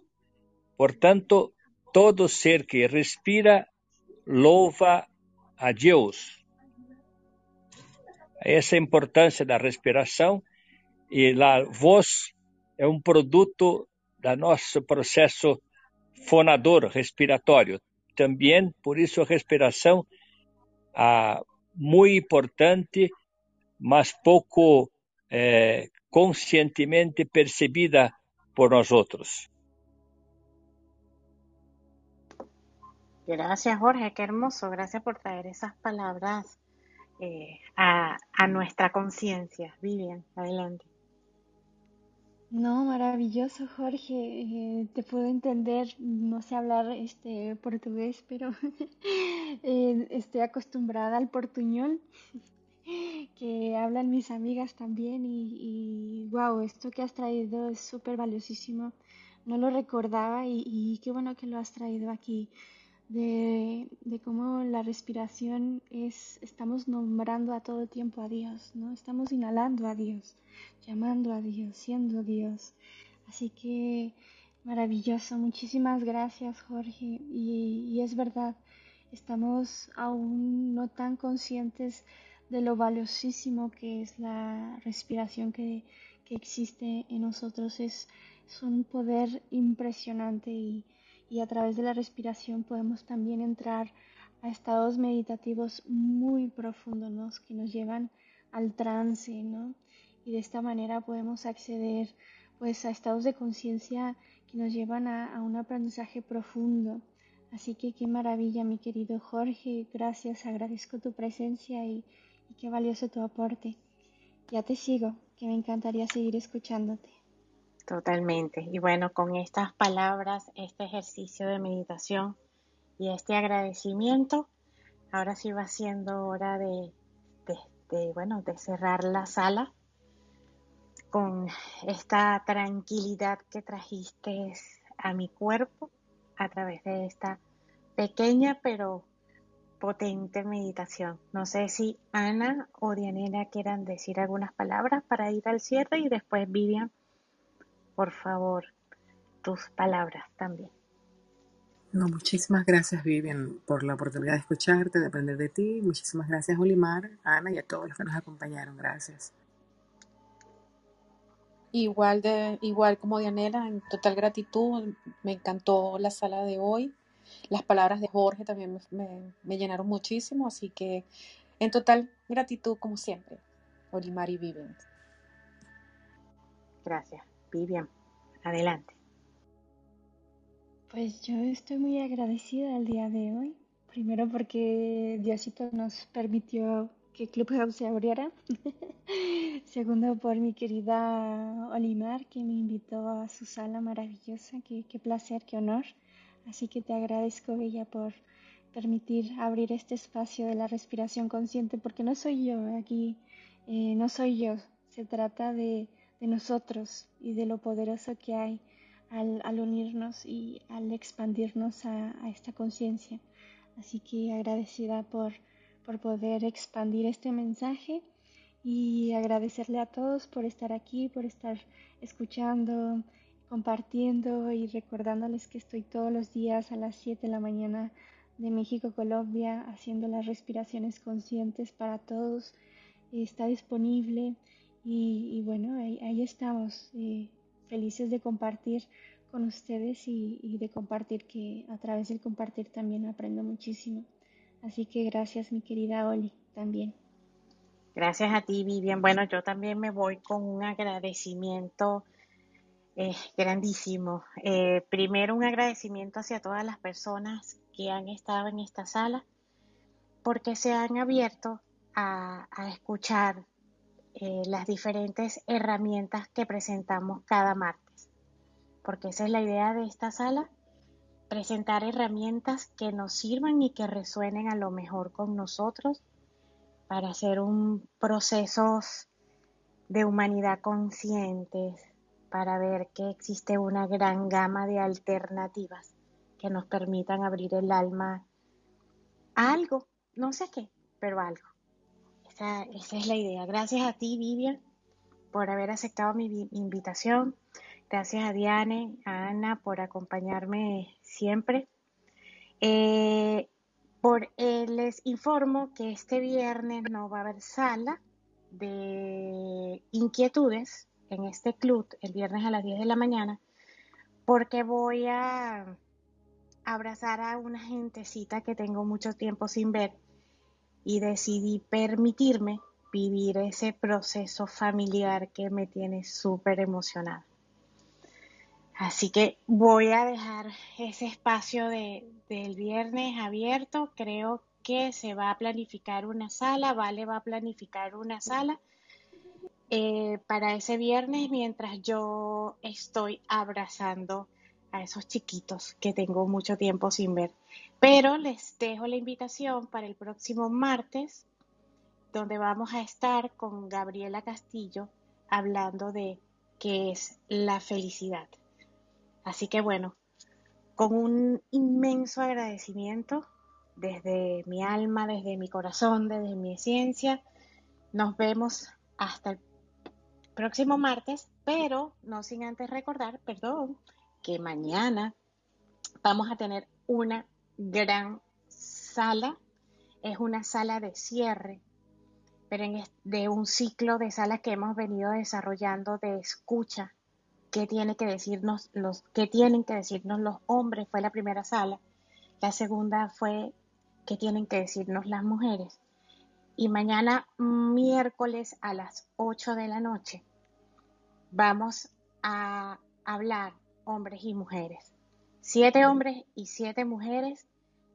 Portanto, todo ser que respira louva a Deus. Essa é a importância da respiração e a voz é um produto do nosso processo fonador respiratório também, por isso, a respiração ah, muito importante, mas pouco eh, conscientemente percebida por nós outros.
Gracias, Jorge, qué hermoso. Gracias por traer esas palabras eh, a, a nuestra conciencia. Vivian, adelante.
No, maravilloso, Jorge. Eh, te puedo entender, no sé hablar este portugués, pero (laughs) eh, estoy acostumbrada al portuñol (laughs) que hablan mis amigas también y, y wow, esto que has traído es súper valiosísimo. no lo recordaba y, qué bueno que lo has traído aquí, de, cómo la respiración es, estamos nombrando a todo tiempo a Dios, ¿no? Estamos inhalando a Dios, llamando a Dios, siendo Dios. Así que maravilloso, muchísimas gracias Jorge. Y es verdad, estamos aún no tan conscientes de lo valiosísimo que es la respiración que, que existe en nosotros. Es, un poder impresionante y, y, a través de la respiración podemos también entrar a estados meditativos muy profundos que nos llevan al trance, ¿no? Y de esta manera podemos acceder pues a estados de conciencia que nos llevan a, a un aprendizaje profundo. Así que qué maravilla, mi querido Jorge. Gracias, agradezco tu presencia y, qué valioso tu aporte. Ya te sigo, que me encantaría seguir escuchándote.
Totalmente. Y bueno, con estas palabras, este ejercicio de meditación y este agradecimiento, ahora sí va siendo hora de, de, de bueno, de cerrar la sala con esta tranquilidad que trajiste a mi cuerpo a través de esta pequeña pero potente meditación. No sé si Ana o Dianela quieran decir algunas palabras para ir al cierre y después Vivian, por favor, tus palabras también.
No, muchísimas gracias Vivian por la oportunidad de escucharte, de aprender de ti. Muchísimas gracias Olimar, Ana y a todos los que nos acompañaron. Gracias.
Igual de, igual como Dianela, en total gratitud, me encantó la sala de hoy. Las palabras de Jorge también me, me, me llenaron muchísimo, así que en total gratitud como siempre, Olimar y Vivian.
Gracias. Vivian, adelante.
Pues yo estoy muy agradecida el día de hoy. Primero porque Diosito nos permitió que Clubhouse se abriera. (laughs) Segundo, por mi querida Olimar, que me invitó a su sala maravillosa. Qué, placer, qué honor. Así que te agradezco, Bella, por permitir abrir este espacio de la respiración consciente, porque no soy yo aquí, eh, no soy yo. Se trata de, de, nosotros y de lo poderoso que hay al, al unirnos y al expandirnos a esta conciencia. Así que agradecida por por poder expandir este mensaje y agradecerle a todos por estar aquí, por estar escuchando, compartiendo y recordándoles que estoy todos los días a las 7 de la mañana de México, Colombia, haciendo las respiraciones conscientes para todos. Está disponible y, bueno, ahí, ahí estamos, eh, felices de compartir con ustedes y, y de compartir que a través del compartir también aprendo muchísimo. Así que gracias, mi querida Oli, también.
Gracias a ti, Vivian. Bueno, yo también me voy con un agradecimiento eh, grandísimo. Eh, primero, un agradecimiento hacia todas las personas que han estado en esta sala, porque se han abierto a, escuchar eh, las diferentes herramientas que presentamos cada martes, porque esa es la idea de esta sala, presentar herramientas que nos sirvan y que resuenen a lo mejor con nosotros para hacer un proceso de humanidad conscientes, para ver que existe una gran gama de alternativas que nos permitan abrir el alma a algo, no sé qué, pero algo. Esa, esa es la idea. Gracias a ti, Vivian, por haber aceptado mi invitación. Gracias a Diane, a Ana por acompañarme siempre. Eh, por, eh, les informo que este viernes no va a haber sala de inquietudes en este club el viernes a las 10 de la mañana porque voy a abrazar a una gentecita que tengo mucho tiempo sin ver y decidí permitirme vivir ese proceso familiar que me tiene súper emocionada. Así que voy a dejar ese espacio de, del viernes abierto. Creo que se va a planificar una sala, Vale va a planificar una sala eh, para ese viernes mientras yo estoy abrazando a esos chiquitos que tengo mucho tiempo sin ver. Pero les dejo la invitación para el próximo martes, donde vamos a estar con Gabriela Castillo hablando de qué es la felicidad. Así que bueno, con un inmenso agradecimiento desde mi alma, desde mi corazón, desde mi ciencia, nos vemos hasta el próximo martes, pero no sin antes recordar, perdón, que mañana vamos a tener una gran sala. Es una sala de cierre, pero en de un ciclo de salas que hemos venido desarrollando de escucha. ¿Qué tiene que decirnos los, qué tienen que decirnos los hombres? Fue la primera sala. La segunda fue qué tienen que decirnos las mujeres. Y mañana miércoles a las 8 de la noche vamos a hablar hombres y mujeres. Siete hombres y siete mujeres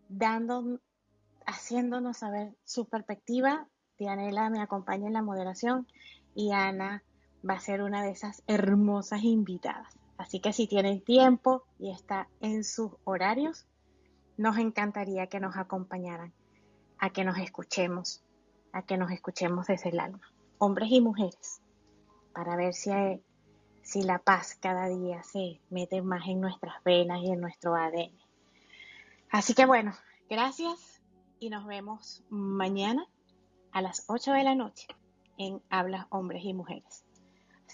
dando, haciéndonos saber su perspectiva. Dianela me acompaña en la moderación y Ana va a ser una de esas hermosas invitadas. Así que si tienen tiempo y está en sus horarios, nos encantaría que nos acompañaran, a que nos escuchemos, a que nos escuchemos desde el alma, hombres y mujeres, para ver si, si la paz cada día se mete más en nuestras venas y en nuestro ADN. Así que bueno, gracias y nos vemos mañana a las 8 de la noche en Hablas Hombres y Mujeres.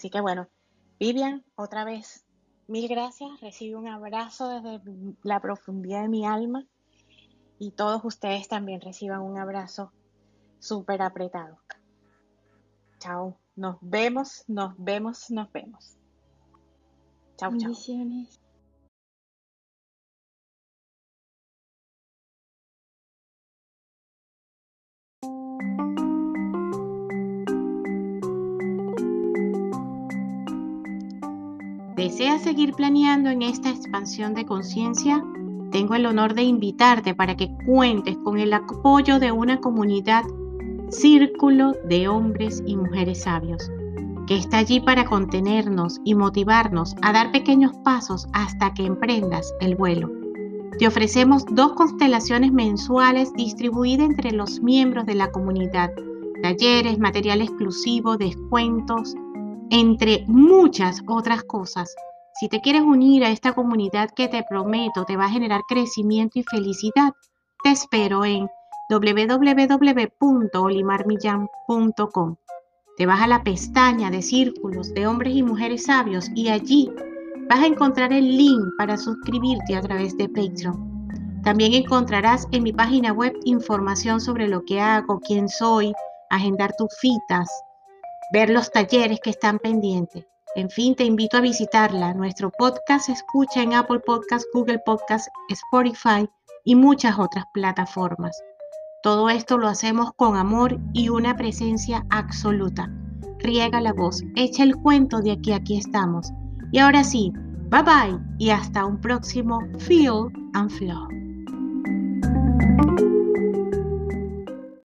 Así que bueno, Vivian, otra vez, mil gracias. Recibe un abrazo desde la profundidad de mi alma y todos ustedes también reciban un abrazo súper apretado. Chao, nos vemos, nos vemos, nos vemos. Chao, chao. ¿Deseas seguir planeando en esta expansión de conciencia? Tengo el honor de invitarte para que cuentes con el apoyo de una comunidad círculo de hombres y mujeres sabios, que está allí para contenernos y motivarnos a dar pequeños pasos hasta que emprendas el vuelo. Te ofrecemos dos constelaciones mensuales distribuidas entre los miembros de la comunidad, talleres, material exclusivo, descuentos, entre muchas otras cosas. Si te quieres unir a esta comunidad que te prometo te va a generar crecimiento y felicidad, te espero en www.olimarmillan.com. Te vas a la pestaña de círculos de hombres y mujeres sabios y allí vas a encontrar el link para suscribirte a través de Patreon. También encontrarás en mi página web información sobre lo que hago, quién soy, agendar tus citas, ver los talleres que están pendientes. En fin, te invito a visitarla. Nuestro podcast se escucha en Apple Podcast, Google Podcast, Spotify y muchas otras plataformas. Todo esto lo hacemos con amor y una presencia absoluta. Riega la voz, echa el cuento de aquí aquí estamos. Y ahora sí, bye bye y hasta un próximo Feel and Flow.